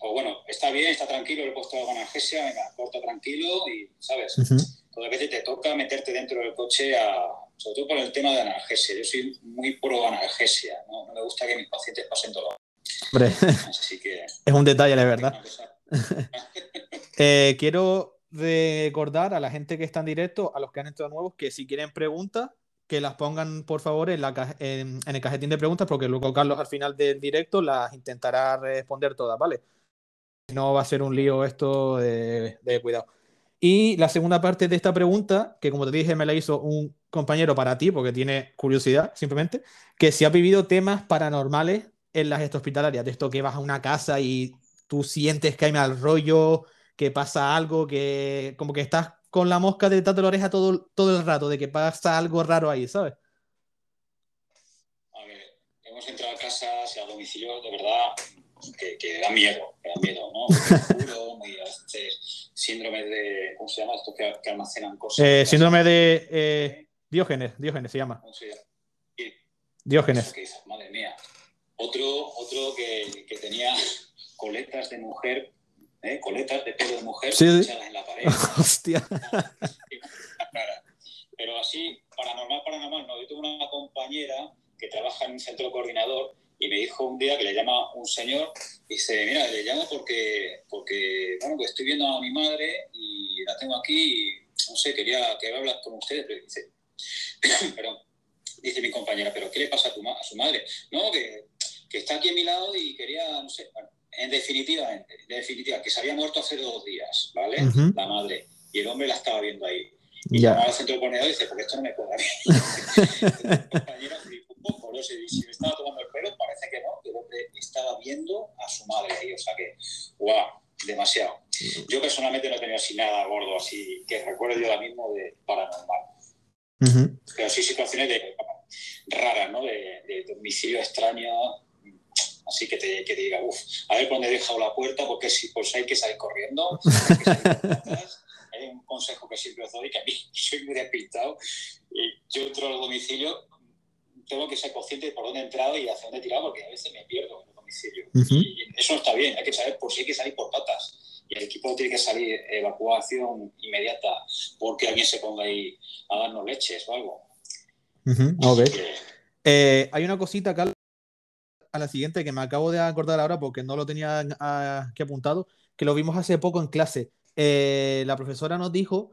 O bueno, está bien, está tranquilo, le he puesto analgesia, venga, corta tranquilo y, ¿sabes? Uh veces te toca meterte dentro del coche a, sobre todo por el tema de analgesia. Yo soy muy pro analgesia, ¿no? no me gusta que mis pacientes pasen todo. Hombre, <laughs> es un detalle, la verdad. <laughs> Eh, quiero recordar a la gente que está en directo, a los que han entrado nuevos, que si quieren preguntas, que las pongan por favor en, la, en, el cajetín de preguntas, porque luego Carlos al final del directo las intentará responder todas, ¿vale? No va a ser un lío esto de, cuidado. Y la segunda parte de esta pregunta, que como te dije me la hizo un compañero para ti, porque tiene curiosidad simplemente, que si has vivido temas paranormales en las hospitalarias, de esto que vas a una casa y tú sientes que hay mal rollo, que pasa algo, que como que estás con la mosca de la oreja todo, todo el rato, de que pasa algo raro ahí, ¿sabes? A ver, hemos entrado a casas y a domicilio de verdad que, que da miedo, que da miedo, ¿no? Muy <laughs> síndrome de, ¿cómo se llama esto que, que almacenan cosas? Eh, síndrome de eh, Diógenes, Diógenes se llama. ¿Cómo se llama? Diógenes. Madre mía. Otro, otro que, que tenía coletas de mujer, ¿eh? coletas de pelo de mujer sí, echadas en la pared. <laughs> Hostia. <laughs> Pero así, paranormal, paranormal, no. Yo tengo una compañera que trabaja en un centro coordinador y me dijo un día que le llama un señor y dice, mira, le llamo porque, porque bueno, que estoy viendo a mi madre y la tengo aquí y, no sé, quería, quería hablar con ustedes, pero dice, <coughs> pero, dice mi compañera, pero ¿qué le pasa a, tu, a su madre? No, que, que, está aquí a mi lado y quería, no sé, bueno, en definitiva, en, definitiva, que se había muerto hace dos días, ¿vale? La madre. Y el hombre la estaba viendo ahí. Y llamaba al centro de coordinador y dice, porque esto no me puede a <laughs> <laughs> compañera sé, si me estaba tomando el pelo, parece que no, que el hombre estaba viendo a su madre ahí, o sea que, wow, demasiado. Yo personalmente no he tenido así nada gordo, así que recuerdo yo ahora mismo de paranormal. Pero sí situaciones de, raras, ¿no? De, de domicilio extraño, así que te, que te diga, uff, a ver cuándo he dejado la puerta, porque si pues hay que salir corriendo, hay, que salir <laughs> hay un consejo que siempre os doy, que a mí <laughs> soy muy despistado, yo entro al domicilio tengo que ser consciente de por dónde he entrado y hacia dónde he tirado, porque a veces me pierdo en el domicilio. Y eso no está bien, hay que saber por si hay que salir por patas. Y el equipo tiene que salir evacuación inmediata porque alguien se ponga ahí a darnos leches o algo. Eh, hay una cosita acá a la siguiente que me acabo de acordar ahora porque no lo tenía aquí apuntado, que lo vimos hace poco en clase. Eh, la profesora nos dijo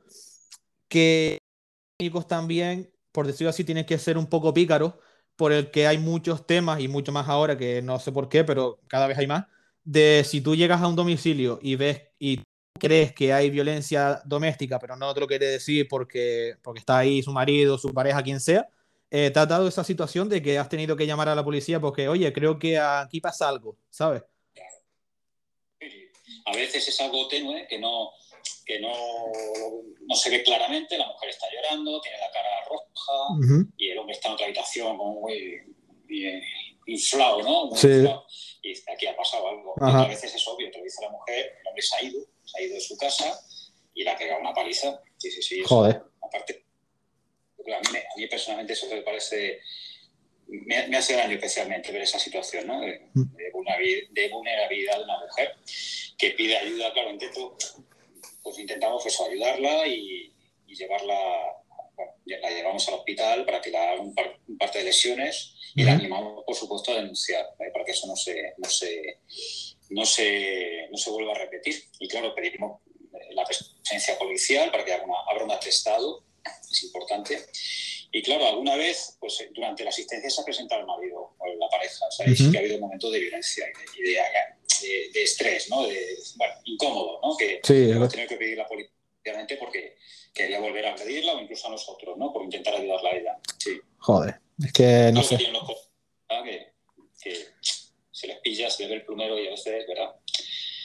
que los también, por decirlo así, tienen que ser un poco pícaros por el que hay muchos temas y mucho más ahora que no sé por qué, pero cada vez hay más, de si tú llegas a un domicilio y ves y crees que hay violencia doméstica, pero no te lo quiere decir porque, porque está ahí su marido, su pareja, quien sea, eh, te ha dado esa situación de que has tenido que llamar a la policía porque, oye, creo que aquí pasa algo, ¿sabes? A veces es algo tenue que no, que no, no, se ve claramente, la mujer está llorando, tiene la cara roja y el hombre está en otra habitación como muy, inflado, ¿no? sí. Y aquí ha pasado algo. A veces es obvio, te lo dice la mujer, el hombre se ha ido, se ha ido de su casa y le ha pegado una paliza. Sí, sí, sí. Joder. aparte, a mí, a mí, personalmente eso me parece... Me, me, hace daño especialmente ver esa situación ¿no? de, mm. de, vulnerabilidad de una mujer que pide ayuda, claro, intento pues intentamos eso, ayudarla y, llevarla, bueno, la llevamos al hospital para que la haga un, par, parte de lesiones y la animamos, por supuesto, a denunciar, para que eso no se, no se, no se, no se vuelva a repetir. Y claro, pedimos eh, la presencia policial para que haga una, abra un atestado, es importante. Y claro, alguna vez, pues durante la asistencia se ha presentado el marido o la pareja, o sea, sí que ha habido momentos de violencia y de, de, estrés, ¿no? De, bueno, incómodo, ¿no? Que sí, hemos tenido que pedir la policía porque quería volver a pedirla o incluso a nosotros, ¿no? Por intentar ayudarla a ella. Sí. Joder, es que no sé. que, que, se les pilla, se le ve el plumero y a veces, ¿verdad?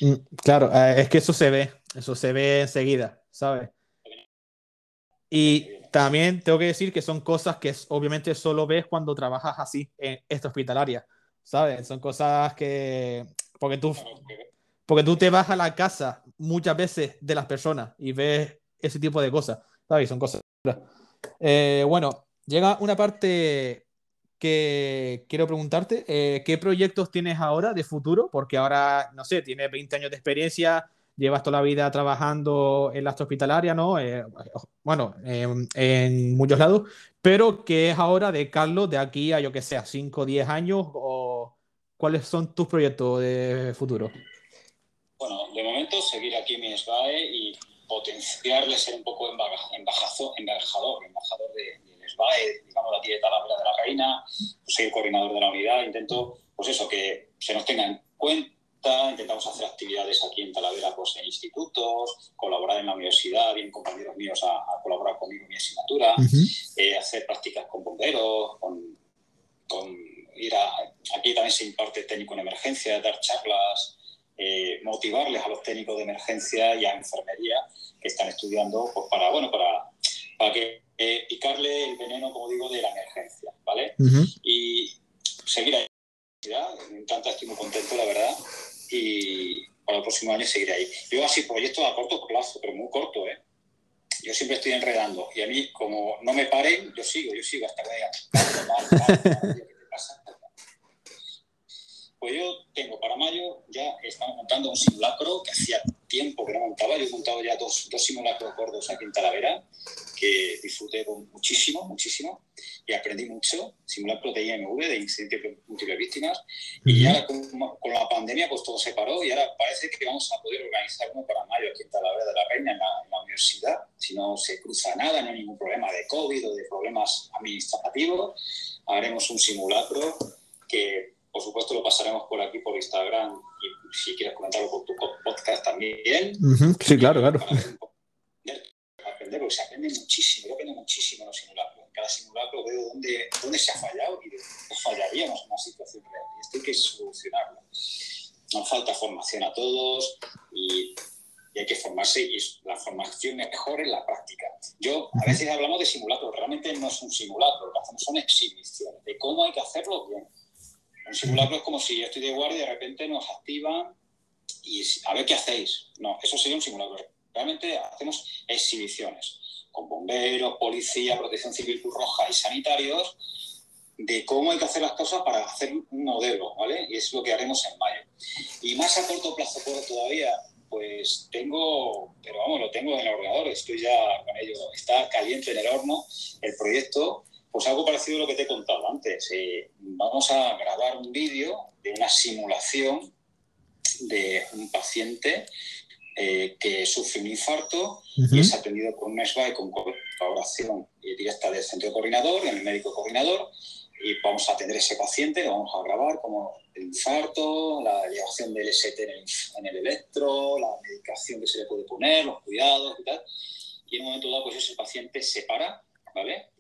Mm, claro, eh, es que eso se ve, eso se ve enseguida, ¿sabes? Y también tengo que decir que son cosas que obviamente solo ves cuando trabajas así en esta hospitalaria, ¿sabes? Son cosas que porque tú, porque tú te vas a la casa muchas veces de las personas y ves ese tipo de cosas, ¿sabes? Son cosas. Eh, bueno, llega una parte que quiero preguntarte, eh, ¿qué proyectos tienes ahora de futuro? Porque ahora, no sé, tienes 20 años de experiencia, llevas toda la vida trabajando en la hospitalaria, ¿no? Eh, bueno, en muchos lados, pero ¿qué es ahora de Carlos de aquí a, yo que sé, 5 o 10 años? ¿O cuáles son tus proyectos de futuro? Bueno, de momento seguir aquí mi SBAE y potenciarle ser un poco embajador, embajador, embajador de, de SBAE, digamos, la tía de Talavera de la Reina, pues, ser coordinador de la unidad, intento, pues eso, que se nos tenga en cuenta, intentamos hacer actividades aquí en Talavera, pues en institutos, colaborar en la universidad, vienen compañeros míos a, colaborar conmigo en mi asignatura, eh, hacer prácticas con bomberos, con, con ir a, aquí también se imparte técnico en emergencia, dar charlas, eh, motivarles a los técnicos de emergencia y a enfermería que están estudiando pues para, bueno, para, para que eh, picarle el veneno, como digo, de la emergencia, ¿vale? Y seguir ahí. Me encanta, estoy muy contento, la verdad. Y para el próximo año seguiré ahí. Yo así proyectos a corto plazo, pero muy corto, ¿eh? Yo siempre estoy enredando. Y a mí, como no me paren, yo sigo, yo sigo hasta que digan. Pues yo tengo para mayo, ya estamos montando un simulacro que hacía tiempo que no montaba. Yo he montado ya dos, dos simulacros gordos aquí en Talavera, que disfruté muchísimo, muchísimo, y aprendí mucho. Simulacro de IMV, de incidentes múltiples víctimas. Y ahora con, con, la pandemia pues todo se paró y ahora parece que vamos a poder organizar uno para mayo aquí en Talavera de la Reina, en la, en la universidad. Si no se cruza nada, no hay ningún problema de COVID o de problemas administrativos, haremos un simulacro que por supuesto, lo pasaremos por aquí, por Instagram, y si quieres comentarlo por tu podcast también. Sí, claro, claro. aprender, porque se aprende muchísimo, yo aprendo muchísimo en los simulacros. En cada simulacro veo dónde, dónde se ha fallado y dónde fallaríamos en una situación real. Y esto hay que solucionarlo. Nos falta formación a todos y, y hay que formarse y la formación es mejor en la práctica. Yo, a veces hablamos de simulacros, realmente no es un simulacro, lo que hacemos son exhibiciones de cómo hay que hacerlo bien un simulacro es como si yo estoy de guardia y de repente nos activan y a ver qué hacéis. No, eso sería un simulacro. Realmente hacemos exhibiciones con bomberos, policía, protección civil Cruz Roja y sanitarios de cómo hay que hacer las cosas para hacer un modelo, ¿vale? Y es lo que haremos en mayo. Y más a corto plazo todavía, pues tengo, pero vamos, lo tengo en el ordenador, estoy ya con ello, está caliente en el horno el proyecto pues algo parecido a lo que te he contado antes. Eh, vamos a grabar un vídeo de una simulación de un paciente eh, que sufre un infarto y es atendido por un SBAE con colaboración directa del centro coordinador, el médico coordinador, y vamos a atender a ese paciente, lo vamos a grabar como el infarto, la elevación del ST en el, en el, electro, la medicación que se le puede poner, los cuidados y tal. Y en un momento dado, pues ese paciente se para, ¿vale?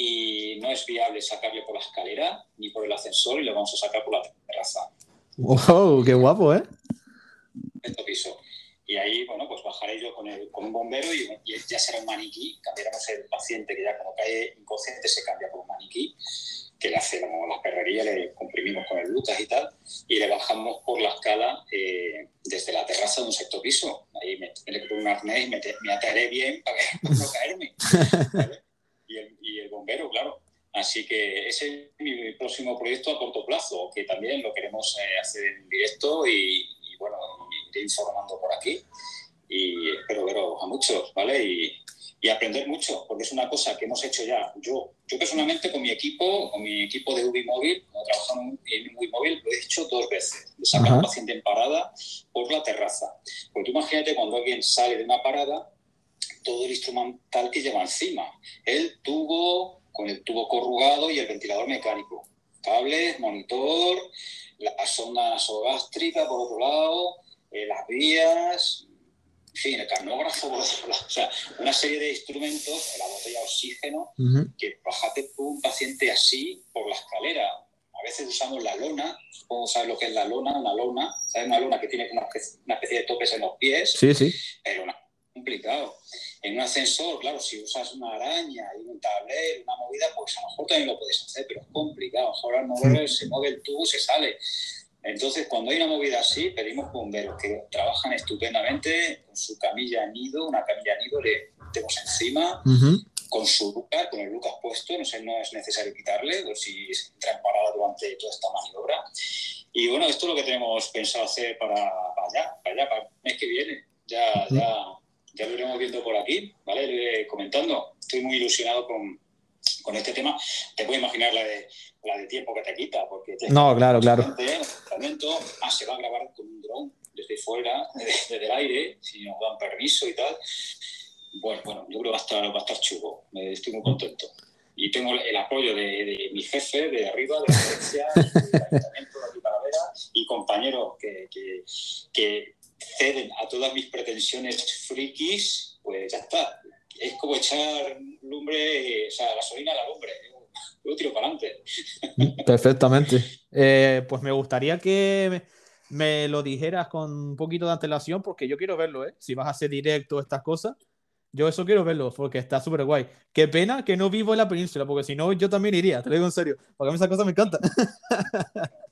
Y no es viable sacarle por la escalera ni por el ascensor y le vamos a sacar por la terraza. ¡Wow! ¡Qué guapo, eh! Este piso. Y ahí, bueno, pues bajaré yo con, el, con un bombero y, ya será un maniquí. Cambiaremos el paciente que ya como cae inconsciente se cambia por un maniquí, que le hace como la perrería, le comprimimos con el Lucas y tal, y le bajamos por la escala eh, desde la terraza de un sexto piso. Ahí me tendré que poner un arnés y me, me ataré bien para, <laughs> no caerme. <laughs> ¿vale? Y el, bombero, claro. Así que ese es mi próximo proyecto a corto plazo, que también lo queremos eh, hacer en directo y, bueno, iré informando por aquí. Y espero veros a muchos, ¿vale? Y, aprender mucho, porque es una cosa que hemos hecho ya. Yo, yo personalmente con mi equipo, con mi equipo de Ubimóvil, como trabajamos en Ubimóvil, lo he hecho dos veces, sacar a un paciente en parada por la terraza. Porque imagínate cuando alguien sale de una parada, todo el instrumental que lleva encima. El tubo con el tubo corrugado y el ventilador mecánico. Cables, monitor, la sonda nasogástrica por otro lado, eh, las vías, en fin, el carnógrafo por otro lado. O sea, una serie de instrumentos, la botella de oxígeno, que bajate un paciente así por la escalera. A veces usamos la lona, supongo sabes lo que es la lona, una lona, ¿sabes? Una lona que tiene una especie, de topes en los pies. Sí, sí. Pero una, complicado. En un ascensor, claro, si usas una araña y un tablero, una movida, pues a lo mejor también lo puedes hacer, pero es complicado. Ahora al moverlo se mueve el tubo, se sale. Entonces, cuando hay una movida así, pedimos bomberos que trabajan estupendamente con su camilla nido, una camilla nido le metemos encima, con su Lucas, con el Lucas puesto, no sé, no es necesario quitarle, o si entra en parada durante toda esta maniobra. Y bueno, esto es lo que tenemos pensado hacer para, para allá, para allá, para el mes que viene. Ya, ya, ya lo iremos viendo por aquí, ¿vale? Lo iré comentando. Estoy muy ilusionado con, con este tema. Te puedo imaginar la de, la de tiempo que te quita, porque... no, claro, claro. Ah, se va a grabar con un dron desde fuera, <laughs> desde el aire, si nos dan permiso y tal. Bueno, bueno, yo creo que va a estar, va a estar chulo. Estoy muy contento. Y tengo el apoyo de, de mi jefe de arriba, de la agencia, del <laughs> ayuntamiento de aquí para y compañeros que, que, que ceden a todas mis pretensiones frikis, pues ya está. Es como echar lumbre, o sea, gasolina a la lumbre. Yo tiro para adelante. <laughs> Perfectamente. Eh, pues me gustaría que me, lo dijeras con un poquito de antelación, porque yo quiero verlo, ¿eh? Si vas a hacer directo estas cosas, yo eso quiero verlo, porque está súper guay. Qué pena que no vivo en la península, porque si no, yo también iría, te lo digo en serio, porque a mí esa cosa me <laughs>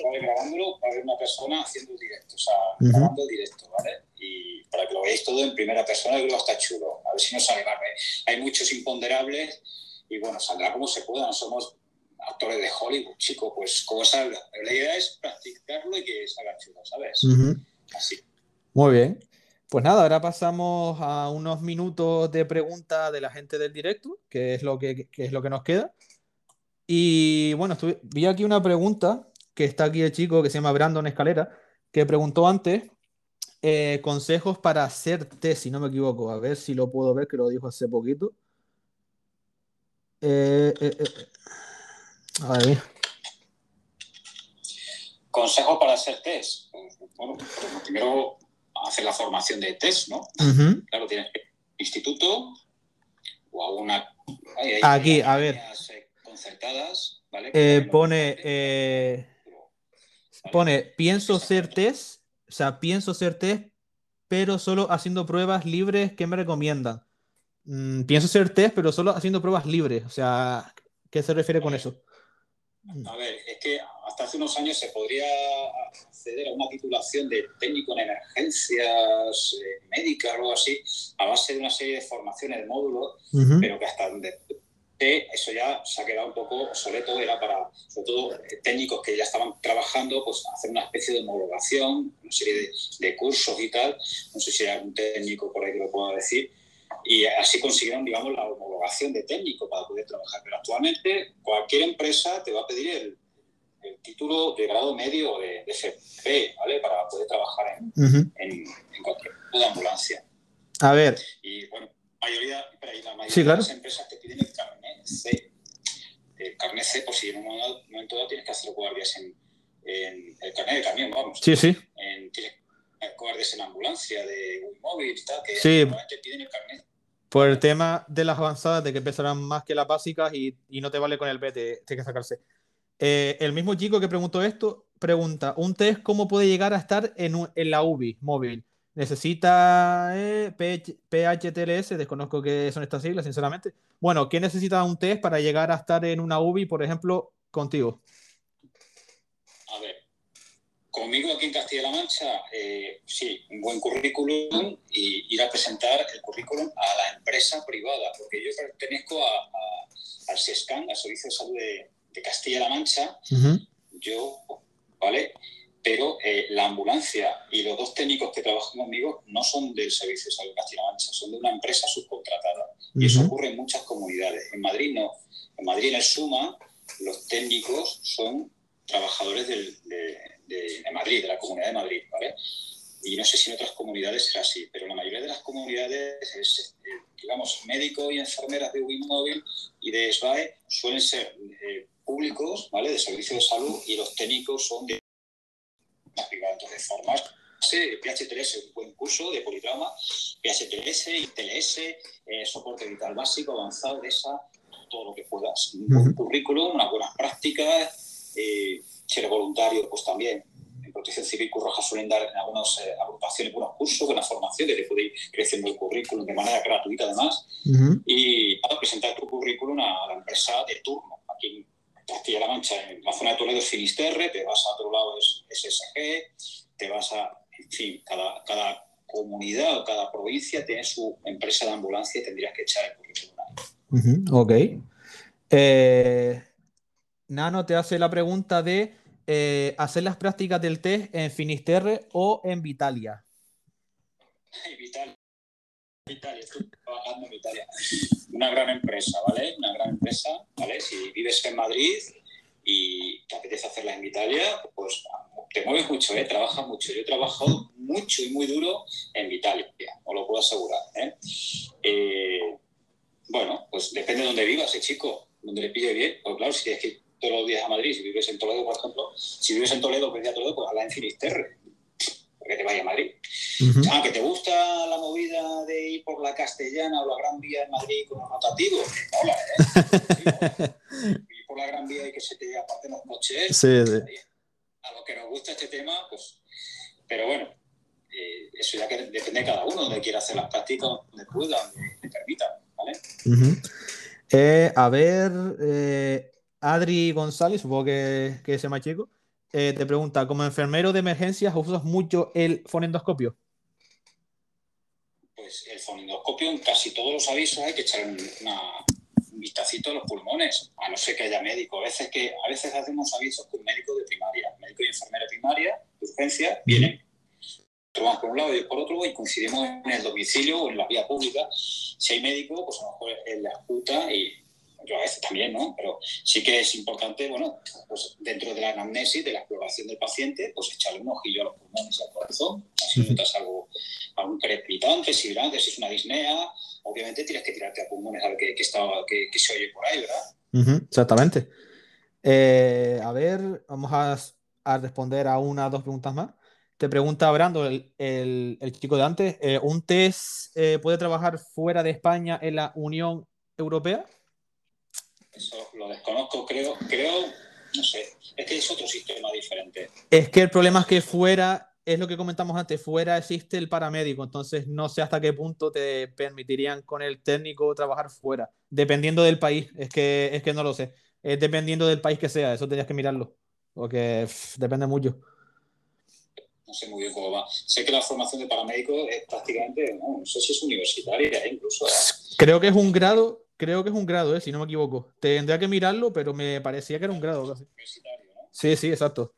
encanta. grabándolo va a haber una persona haciendo directo, o sea, grabando directo, ¿vale? Y para que lo veáis todo en primera persona, creo que está chulo. A ver si nos sale mal. ¿eh? Hay muchos imponderables y bueno, saldrá como se pueda. No somos actores de Hollywood, chico, pues como salga. Pero la idea es practicarlo y que salga chulo, ¿sabes? Así. Muy bien. Pues nada, ahora pasamos a unos minutos de preguntas de la gente del directo, que es lo que, que es lo que nos queda. Y bueno, vi aquí una pregunta que está aquí el chico que se llama Brandon Escalera, que preguntó antes eh, consejos para hacer test, si no me equivoco. A ver si lo puedo ver, que lo dijo hace poquito. Eh, eh, a ver. Consejos para hacer test. Bueno, primero hacer la formación de test, ¿no? Claro, tienes instituto o alguna. Aquí, a ver. Concertadas, ¿vale? pone Pone, pienso ser test, o sea, pienso ser test, pero solo haciendo pruebas libres que me recomiendan. Mm, pienso ser test, pero solo haciendo pruebas libres. O sea, ¿qué se refiere con eso? A ver, es que hasta hace unos años se podría acceder a una titulación de técnico en emergencias eh, médicas o algo así, a base de una serie de formaciones, de módulos, pero que hasta donde eso ya se ha quedado un poco obsoleto, era para, sobre todo, eh, técnicos que ya estaban trabajando, pues hacer una especie de homologación, una serie de, cursos y tal, no sé si hay algún técnico por ahí que lo pueda decir, y así consiguieron, digamos, la homologación de técnico para poder trabajar. Pero actualmente cualquier empresa te va a pedir el, título de grado medio de, de, FP, ¿vale? Para poder trabajar en, en, cualquier tipo de ambulancia. A ver. Y bueno, mayoría, la mayoría de las empresas te piden el carnet C. El carnet C, por si en un momento dado tienes que hacer guardias en, el carnet de camión, vamos. Sí, sí. En, tienes guardias en ambulancia, de un móvil y tal, que sí. te piden el carnet. Por el tema de las avanzadas, de que pesarán más que las básicas y, y no te vale con el B, tienes que sacarse. Eh, el mismo chico que preguntó esto pregunta: ¿un test cómo puede llegar a estar en, en la UBI móvil? Necesita eh, PHTLS, desconozco qué son estas siglas, sinceramente. Bueno, ¿quién necesita un test para llegar a estar en una UBI, por ejemplo, contigo? A ver, conmigo aquí en Castilla-La Mancha, eh, sí, un buen currículum y ir a presentar el currículum a la empresa privada, porque yo pertenezco al SESCAN, al Servicio de Salud de, Castilla-La Mancha. Yo, ¿vale? Pero eh, la ambulancia y los dos técnicos que trabajan conmigo no son del Servicio de Salud Castilla-La Mancha, son de una empresa subcontratada. Y eso ocurre en muchas comunidades. En Madrid no. En Madrid, en el SUMA, los técnicos son trabajadores de, Madrid, de la Comunidad de Madrid, ¿vale? Y no sé si en otras comunidades será así, pero la mayoría de las comunidades, es, eh, digamos, médicos y enfermeras de Móvil y de SBAE suelen ser eh, públicos, ¿vale? De servicio de salud y los técnicos son de entonces, formarse, PH3 un buen curso de politrauma, PH3, ITLS, eh, soporte vital básico, avanzado, de esa, todo lo que puedas. Un buen currículum, unas buenas prácticas, eh, ser voluntario, pues también. En Protección Civil Cruz Roja suelen dar en algunas eh, agrupaciones buenos cursos, buena formación, que te puede ir creciendo el currículum de manera gratuita además. Y para presentar tu currículum a la empresa de turno. Aquí Castilla-La Mancha, en la zona de Toledo es Finisterre, te vas a otro lado es SSG, te vas a, en fin, cada, cada comunidad o cada provincia tiene su empresa de ambulancia y tendrías que echar el currículum ok. Eh, Nano te hace la pregunta de eh, hacer las prácticas del test en Finisterre o en Vitalia. <laughs> Vitalia. Una gran empresa, ¿vale? Una gran empresa, ¿vale? Si vives en Madrid y te apetece hacerla en Italia, pues te mueves mucho, ¿eh? Trabajas mucho. Yo he trabajado mucho y muy duro en Italia, os lo puedo asegurar, ¿eh? Eh, bueno, pues depende de dónde vivas, ¿eh, chico? Donde le pide bien. Pues claro, si es que todos los días a Madrid, si vives en Toledo, por ejemplo, si vives en Toledo, pues a Toledo, pues habla en Finisterre, porque te vaya a Madrid. Aunque te gusta la movida de ir por la Castellana o la Gran Vía en Madrid con los rotativos, hola, ¿eh? <laughs> ir por la Gran Vía y que se te aparten los coches. Sí, sí. A lo que nos gusta este tema, pues. Pero bueno, eh, eso ya que depende de cada uno, donde quiera hacer las prácticas, donde pueda, donde le permita, ¿vale? eh, a ver, eh, Adri González, supongo que, que es más chico, eh, te pregunta, como enfermero de emergencias, ¿usas mucho el fonendoscopio? Pues el fonendoscopio en casi todos los avisos hay que echar un, vistacito a los pulmones, a no ser que haya médico. A veces, que, a veces hacemos avisos con médicos de primaria, médico y enfermera primaria, de urgencia, vienen por un lado y por otro y coincidimos en el domicilio o en la vía pública. Si hay médico, pues a lo mejor él la escuta y yo a veces también, ¿no? Pero sí que es importante, bueno, pues dentro de la anamnesis, de la exploración del paciente, pues echarle un ojillo a los pulmones y al corazón. Si notas algo, algún crepitante, si es una disnea, obviamente tienes que tirarte a pulmones a ver qué, qué, se oye por ahí, ¿verdad? exactamente. Eh, a ver, vamos a, a, responder a una o dos preguntas más. Te pregunta Brando, el, el, el chico de antes, eh, ¿un test eh, puede trabajar fuera de España en la Unión Europea? Eso lo desconozco, creo, creo, no sé, es que es otro sistema diferente. Es que el problema es que fuera, es lo que comentamos antes, fuera existe el paramédico, entonces no sé hasta qué punto te permitirían con el técnico trabajar fuera, dependiendo del país, es que, es que no lo sé, es dependiendo del país que sea, eso tenías que mirarlo, porque depende mucho. No sé muy bien cómo va. Sé que la formación de paramédico es prácticamente, no, sé si es universitaria, incluso. ¿eh? Creo que es un grado, Creo que es un grado, ¿eh? si no me equivoco. Tendría que mirarlo, pero me parecía que era un grado casi. Sí, sí, exacto.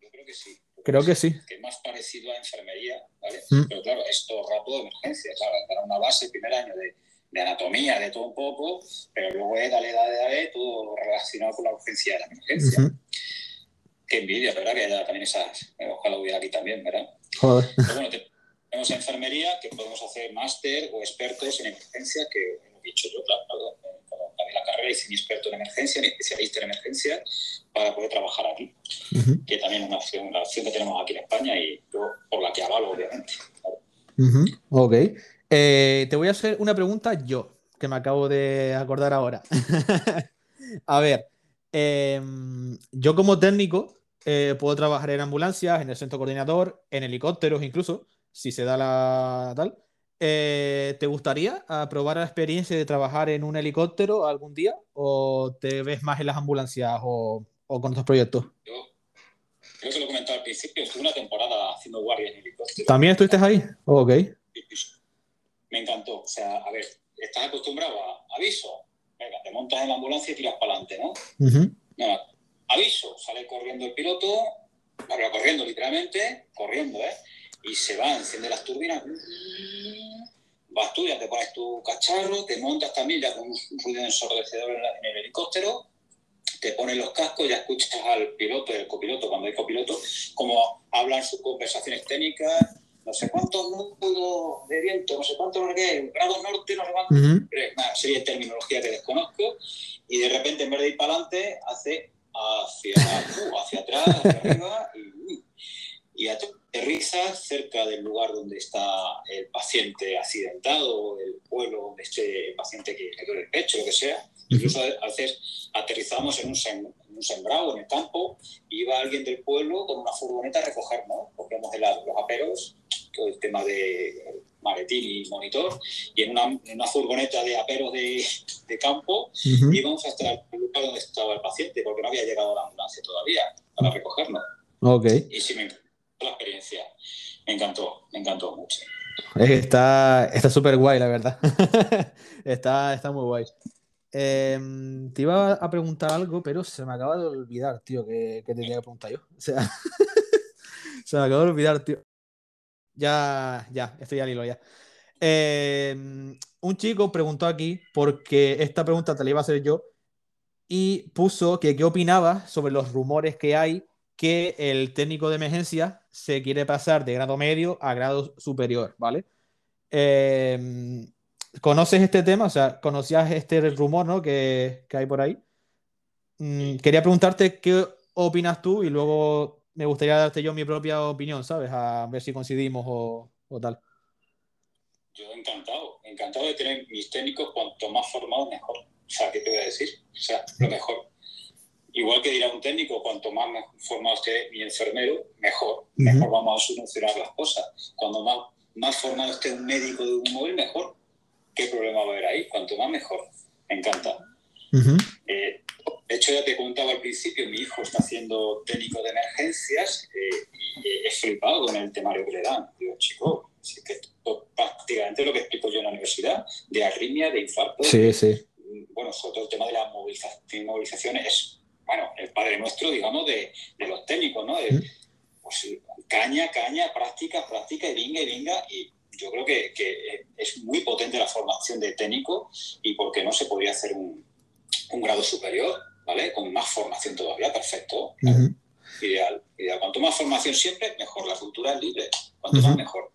Yo creo que sí. Creo que sí. Que es más parecido a enfermería, ¿vale? Mm. Pero claro, es todo rato de emergencia, claro, era una base, primer año de, de, anatomía, de todo un poco, pero luego es dale, dale, dale, todo relacionado con la urgencia de la emergencia. Qué envidia, ¿verdad? Que haya también esas, eh, ojalá hubiera aquí también, ¿verdad? Joder. Pero bueno, tenemos enfermería, que podemos hacer máster o expertos en emergencia, que dicho yo, claro, cuando la carrera hice mi experto en emergencia, mi especialista en emergencia, para poder trabajar aquí, que también es una opción, una opción que tenemos aquí en España y yo, por la que avalo, obviamente. Ok. Eh, te voy a hacer una pregunta yo, que me acabo de acordar ahora. <laughs> a ver, em, yo como técnico eh, puedo trabajar en ambulancias, en el centro coordinador, en helicópteros incluso, si se da la tal. Eh, ¿Te gustaría probar la experiencia de trabajar en un helicóptero algún día? ¿O te ves más en las ambulancias o, con otros proyectos? Yo creo que lo comentaba al principio, estuve una temporada haciendo guardia en helicóptero. ¿También estuviste ahí? ok. Me encantó. O sea, a ver, estás acostumbrado a aviso. Venga, te montas en la ambulancia y tiras para adelante, ¿no? aviso, sale corriendo el piloto, corriendo literalmente, corriendo, ¿eh? Y se va, enciende las turbinas vas tú, ya te pones tu cacharro, te montas también ya con un ruido ensordecedor en, el helicóptero, te pones los cascos, ya escuchas al piloto y al copiloto, cuando hay copiloto, cómo hablan sus conversaciones técnicas, no sé cuántos nudos de viento, no sé cuántos grados norte, no sé cuántos, una serie de terminología que desconozco, y de repente en vez de ir para adelante, hace hacia, uh, hacia atrás, hacia arriba, y aterriza cerca del lugar donde está el paciente accidentado, el pueblo donde esté el paciente que le duele el pecho, lo que sea. Incluso a veces aterrizamos en un, sembrado, en el campo, y iba alguien del pueblo con una furgoneta a recogernos, cogemos los aperos, todo el tema de maletín y monitor, y en una, en una furgoneta de aperos de, de campo íbamos hasta el lugar donde estaba el paciente, porque no había llegado la ambulancia todavía para recogerlo. Okay. Y sí me la experiencia, me encantó, me encantó mucho. Está súper guay, la verdad. <laughs> está, está muy guay. Em, te iba a preguntar algo, pero se me acaba de olvidar, tío, que, que te tenía que preguntar yo. <laughs> Se me acaba de olvidar, tío. Ya, ya, estoy al hilo ya. Em, un chico preguntó aquí, porque esta pregunta te la iba a hacer yo, y puso que qué opinaba sobre los rumores que hay que el técnico de emergencia se quiere pasar de grado medio a grado superior, ¿vale? Eh, ¿Conoces este tema? O sea, ¿conocías este rumor ¿no? que, que hay por ahí? Mm, quería preguntarte qué opinas tú y luego me gustaría darte yo mi propia opinión, ¿sabes? A ver si coincidimos o, o tal. Yo encantado, encantado de tener mis técnicos cuanto más formados mejor. O sea, ¿qué te voy a decir? O sea, lo mejor. Igual que dirá un técnico, cuanto más formado esté mi enfermero, mejor. Mejor vamos a solucionar las cosas. Cuando más, más formado esté un médico de un móvil, mejor. ¿qué problema va a haber ahí? Cuanto más mejor. Me encanta. Eh, de hecho, ya te contaba al principio, mi hijo está haciendo técnico de emergencias eh, y he flipado con el temario que le dan. Digo, chico, es que esto, prácticamente lo que explico yo en la universidad, de arritmia, de infarto. Sí, sí. Bueno, sobre todo el tema de las movilizaciones es, bueno, el padre nuestro, digamos, de, de los técnicos, ¿no? pues, caña, caña, práctica, práctica y venga y venga. Y yo creo que, que, es muy potente la formación de técnico y por qué no se podría hacer un, un grado superior, ¿vale? Con más formación todavía, perfecto. Ideal, ideal. Cuanto más formación siempre, mejor. La cultura es libre. Cuanto más mejor.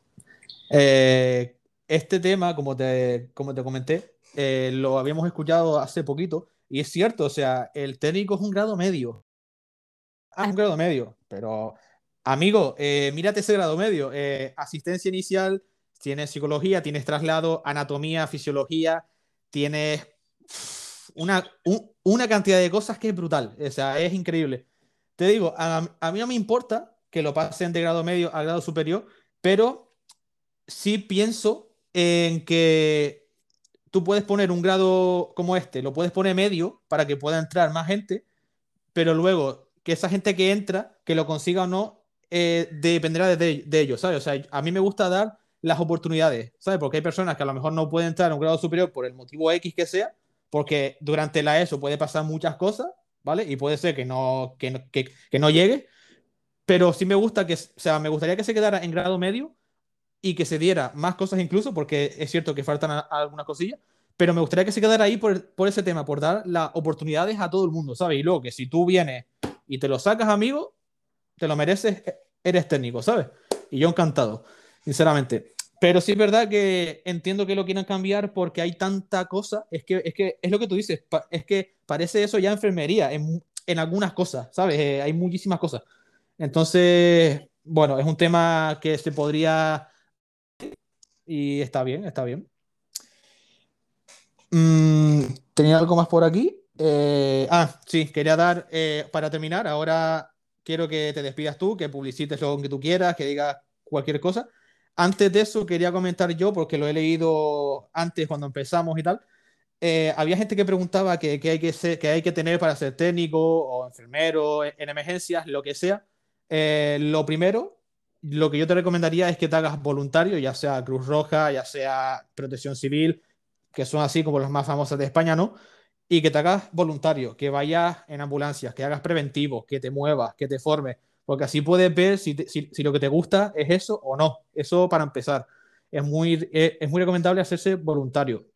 Eh, este tema, como te, como te comenté, eh, lo habíamos escuchado hace poquito y es cierto, o sea, el técnico es un grado medio. Ah, es un grado medio, pero amigo, eh, mírate ese grado medio. asistencia inicial, tienes psicología, tienes traslado, anatomía, fisiología, tienes una, una cantidad de cosas que es brutal, o sea, es increíble. Te digo, a, mí no me importa que lo pasen de grado medio a grado superior, pero sí pienso en que tú puedes poner un grado como este, lo puedes poner medio para que pueda entrar más gente, pero luego que esa gente que entra, que lo consiga o no, eh, dependerá de, de ellos, ¿sabes? O sea, a mí me gusta dar las oportunidades, ¿sabes? Porque hay personas que a lo mejor no pueden entrar a un grado superior por el motivo X que sea, porque durante la ESO puede pasar muchas cosas, ¿vale? Y puede ser que no, que que, que no llegue, pero sí me gusta que, o sea, me gustaría que se quedara en grado medio y que se diera más cosas incluso, porque es cierto que faltan algunas cosillas, pero me gustaría que se quedara ahí por, por, ese tema, por dar las oportunidades a todo el mundo, ¿sabes? Y luego que si tú vienes y te lo sacas, amigo, te lo mereces, e, eres técnico, ¿sabes? Y yo encantado sinceramente. Pero sí es verdad que entiendo que lo quieran cambiar porque hay tanta cosa. Es que es, que, es lo que tú dices, es que parece eso ya enfermería en, en algunas cosas, ¿sabes? Eh, hay muchísimas cosas. Entonces, bueno, es un tema que se podría... Y está bien, está bien. Mm, ¿Tenía algo más por aquí? Eh, ah, sí, quería dar, eh, para terminar, ahora quiero que te despidas tú, que publicites lo que tú quieras, que digas cualquier cosa. Antes de eso, quería comentar yo, porque lo he leído antes cuando empezamos y tal. Eh, había gente que preguntaba qué hay, que hay que tener para ser técnico o enfermero en emergencias, lo que sea. Lo primero, lo que yo te recomendaría es que te hagas voluntario, ya sea Cruz Roja, ya sea Protección Civil, que son así como las más famosas de España, ¿no? Y que te hagas voluntario, que vayas en ambulancias, que hagas preventivo, que te muevas, que te formes porque así puedes ver si, lo que te gusta es eso o no. Eso para empezar. Es muy, es, muy recomendable hacerse voluntario.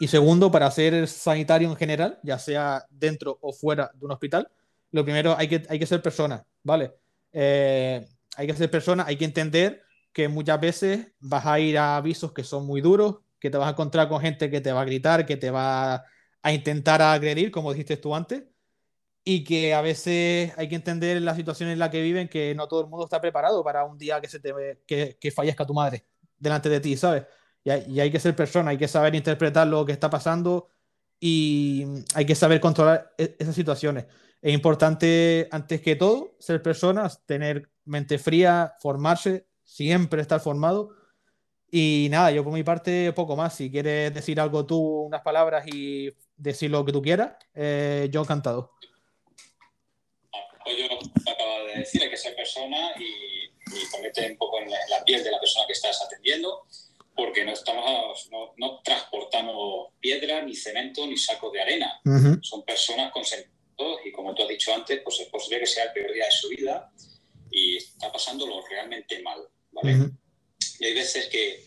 Y segundo, para ser sanitario en general, ya sea dentro o fuera de un hospital, lo primero hay que, hay que ser persona, ¿vale? Eh, hay que ser persona, hay que entender que muchas veces vas a ir a avisos que son muy duros, que te vas a encontrar con gente que te va a gritar, que te va a intentar agredir, como dijiste tú antes, y que a veces hay que entender la situación en la que viven, que no todo el mundo está preparado para un día que, se te, que, que fallezca tu madre delante de ti, ¿sabes? Y hay, y hay, que ser persona, hay que saber interpretar lo que está pasando y hay que saber controlar e, esas situaciones. Es importante, antes que todo, ser personas, tener mente fría, formarse, siempre estar formado Y nada, yo por mi parte poco más. Si quieres decir algo tú, unas palabras y decir lo que tú quieras, eh, yo encantado. Pues yo acabo de decir, hay que ser persona y, y ponerte un poco en la, piel de la persona que estás atendiendo, porque no, estamos, no, no transportamos piedra, ni cemento, ni sacos de arena. Son personas con sentimientos y como tú has dicho antes, pues es posible que sea el peor día de su vida y está pasándolo realmente mal. ¿vale? Y hay veces que,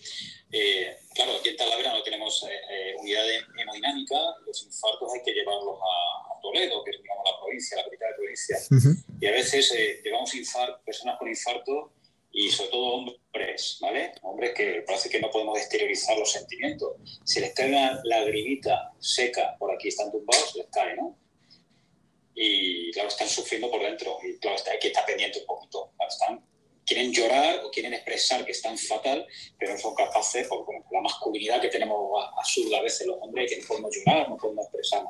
eh, claro, aquí en Talavera no tenemos eh, eh, unidad hemodinámica, los infartos hay que llevarlos a, Toledo, que es digamos, la provincia, la capital de provincia. Y a veces llevamos personas con infarto y sobre todo hombres, ¿vale? Hombres que parece que no podemos exteriorizar los sentimientos. Si les cae una lagrimita seca por aquí, están tumbados, les cae, ¿no? Y claro, están sufriendo por dentro y claro, hay que estar pendiente un poquito. Están quieren llorar o quieren expresar que están fatal, pero no son capaces, por la masculinidad que tenemos absurda a veces los hombres, que no podemos llorar, no podemos expresar.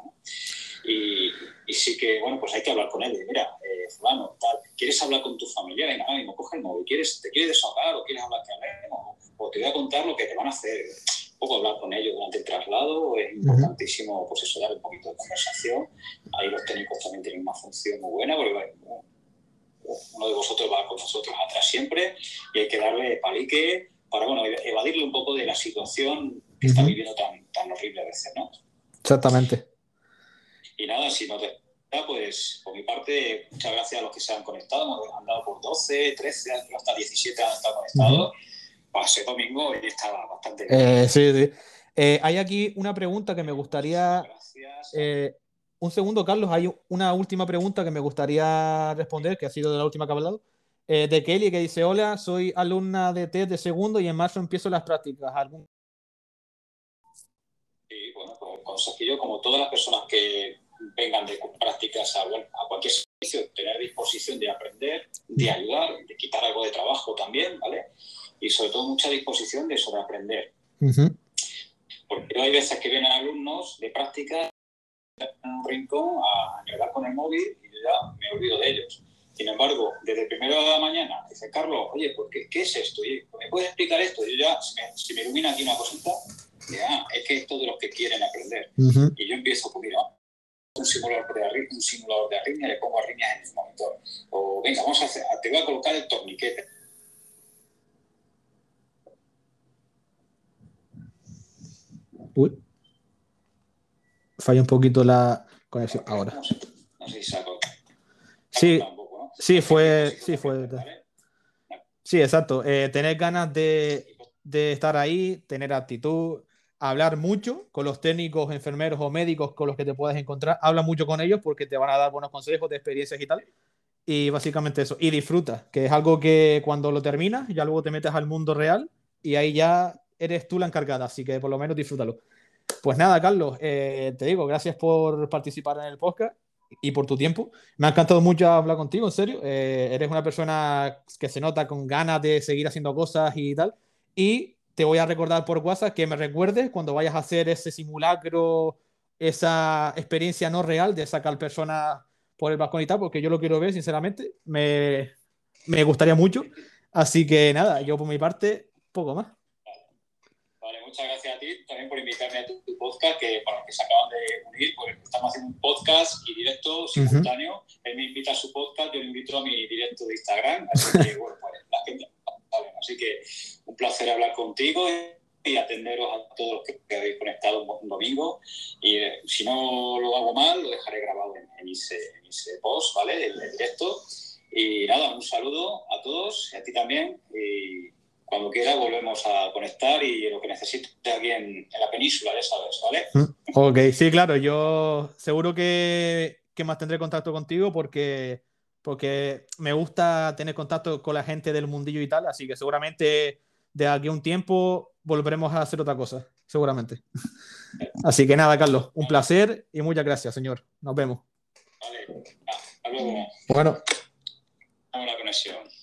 Y, y, sí que, bueno, pues hay que hablar con él. mira, eh, fulano, tal, ¿quieres hablar con tu familia? Venga, no coge el móvil. ¿Quieres, ¿Te quieres desahogar o quieres hablar que hablemos? O te voy a contar lo que te van a hacer. Un poco hablar con ellos durante el traslado es importantísimo, pues eso, dar un poquito de conversación. Ahí los técnicos también tienen una función muy buena, porque uno de vosotros va con nosotros atrás siempre y hay que darle palique para bueno, evadirle un poco de la situación que está viviendo tan, tan horrible a veces, ¿no? Exactamente. Y nada, si no te pues por mi parte, muchas gracias a los que se han conectado. Hemos andado por 12, 13, hasta 17 han estado conectados. Pasé domingo y estaba bastante bien. Eh, sí, sí. Eh, hay aquí una pregunta que me gustaría. Gracias. Eh, un segundo, Carlos, hay una última pregunta que me gustaría responder, que ha sido de la última que ha hablado, eh, de Kelly, que dice, hola, soy alumna de TED de segundo y en marzo empiezo las prácticas. ¿Algún... Sí, bueno, pues el consejillo, como todas las personas que vengan de prácticas a, cualquier servicio, tener disposición de aprender, de ayudar, de quitar algo de trabajo también, ¿vale? Y sobre todo mucha disposición de sobreaprender. Porque hay veces que vienen alumnos de prácticas en un rincón a hablar con el móvil y ya me olvido de ellos. Sin embargo, desde primero de la mañana, dice Carlos, oye, ¿por qué, qué es esto? ¿Me puedes explicar esto? Yo ya, si me, ilumina aquí una cosita, ya, es que esto de los que quieren aprender. Y yo empiezo, pues mira, un simulador de arritmia, un simulador de arritmia, le pongo arritmias en el monitor. O venga, vamos a hacer, te voy a colocar el torniquete. Uy falla un poquito la conexión ahora. No sé si Sí, sí, fue. Sí, fue. Sí, exacto. Eh, tener ganas de, de, estar ahí, tener actitud, hablar mucho con los técnicos, enfermeros o médicos con los que te puedes encontrar. Habla mucho con ellos porque te van a dar buenos consejos de experiencias y tal. Y básicamente eso. Y disfruta, que es algo que cuando lo terminas, ya luego te metes al mundo real y ahí ya eres tú la encargada. Así que por lo menos disfrútalo. Pues nada, Carlos, eh, te digo, gracias por participar en el podcast y por tu tiempo. Me ha encantado mucho hablar contigo, en serio. Eh, eres una persona que se nota con ganas de seguir haciendo cosas y tal. Y te voy a recordar por WhatsApp que me recuerdes cuando vayas a hacer ese simulacro, esa experiencia no real de sacar personas por el balcón y tal, porque yo lo quiero ver, sinceramente. Me, me gustaría mucho. Así que nada, yo por mi parte, poco más muchas gracias a ti también por invitarme a tu, podcast, que para los que se acaban de unir, pues estamos haciendo un podcast y directo simultáneo. Él me invita a su podcast, yo le invito a mi directo de Instagram, así que <laughs> bueno, pues la gente Así que un placer hablar contigo y atenderos a todos los que habéis conectado un, domingo. Y eh, si no lo hago mal, lo dejaré grabado en, en, ese, post, ¿vale? El, el, directo. Y nada, un saludo a todos, y a ti también. Y cuando quiera volvemos a conectar y lo que necesites aquí en, la península, ya sabes, ¿vale? Mm, ok, sí, claro, yo seguro que, que mantendré contacto contigo porque, porque me gusta tener contacto con la gente del mundillo y tal, así que seguramente de aquí a un tiempo volveremos a hacer otra cosa, seguramente. <laughs> Así que nada, Carlos, un placer y muchas gracias, señor. Nos vemos. Vale, hasta luego. Bueno. La conexión.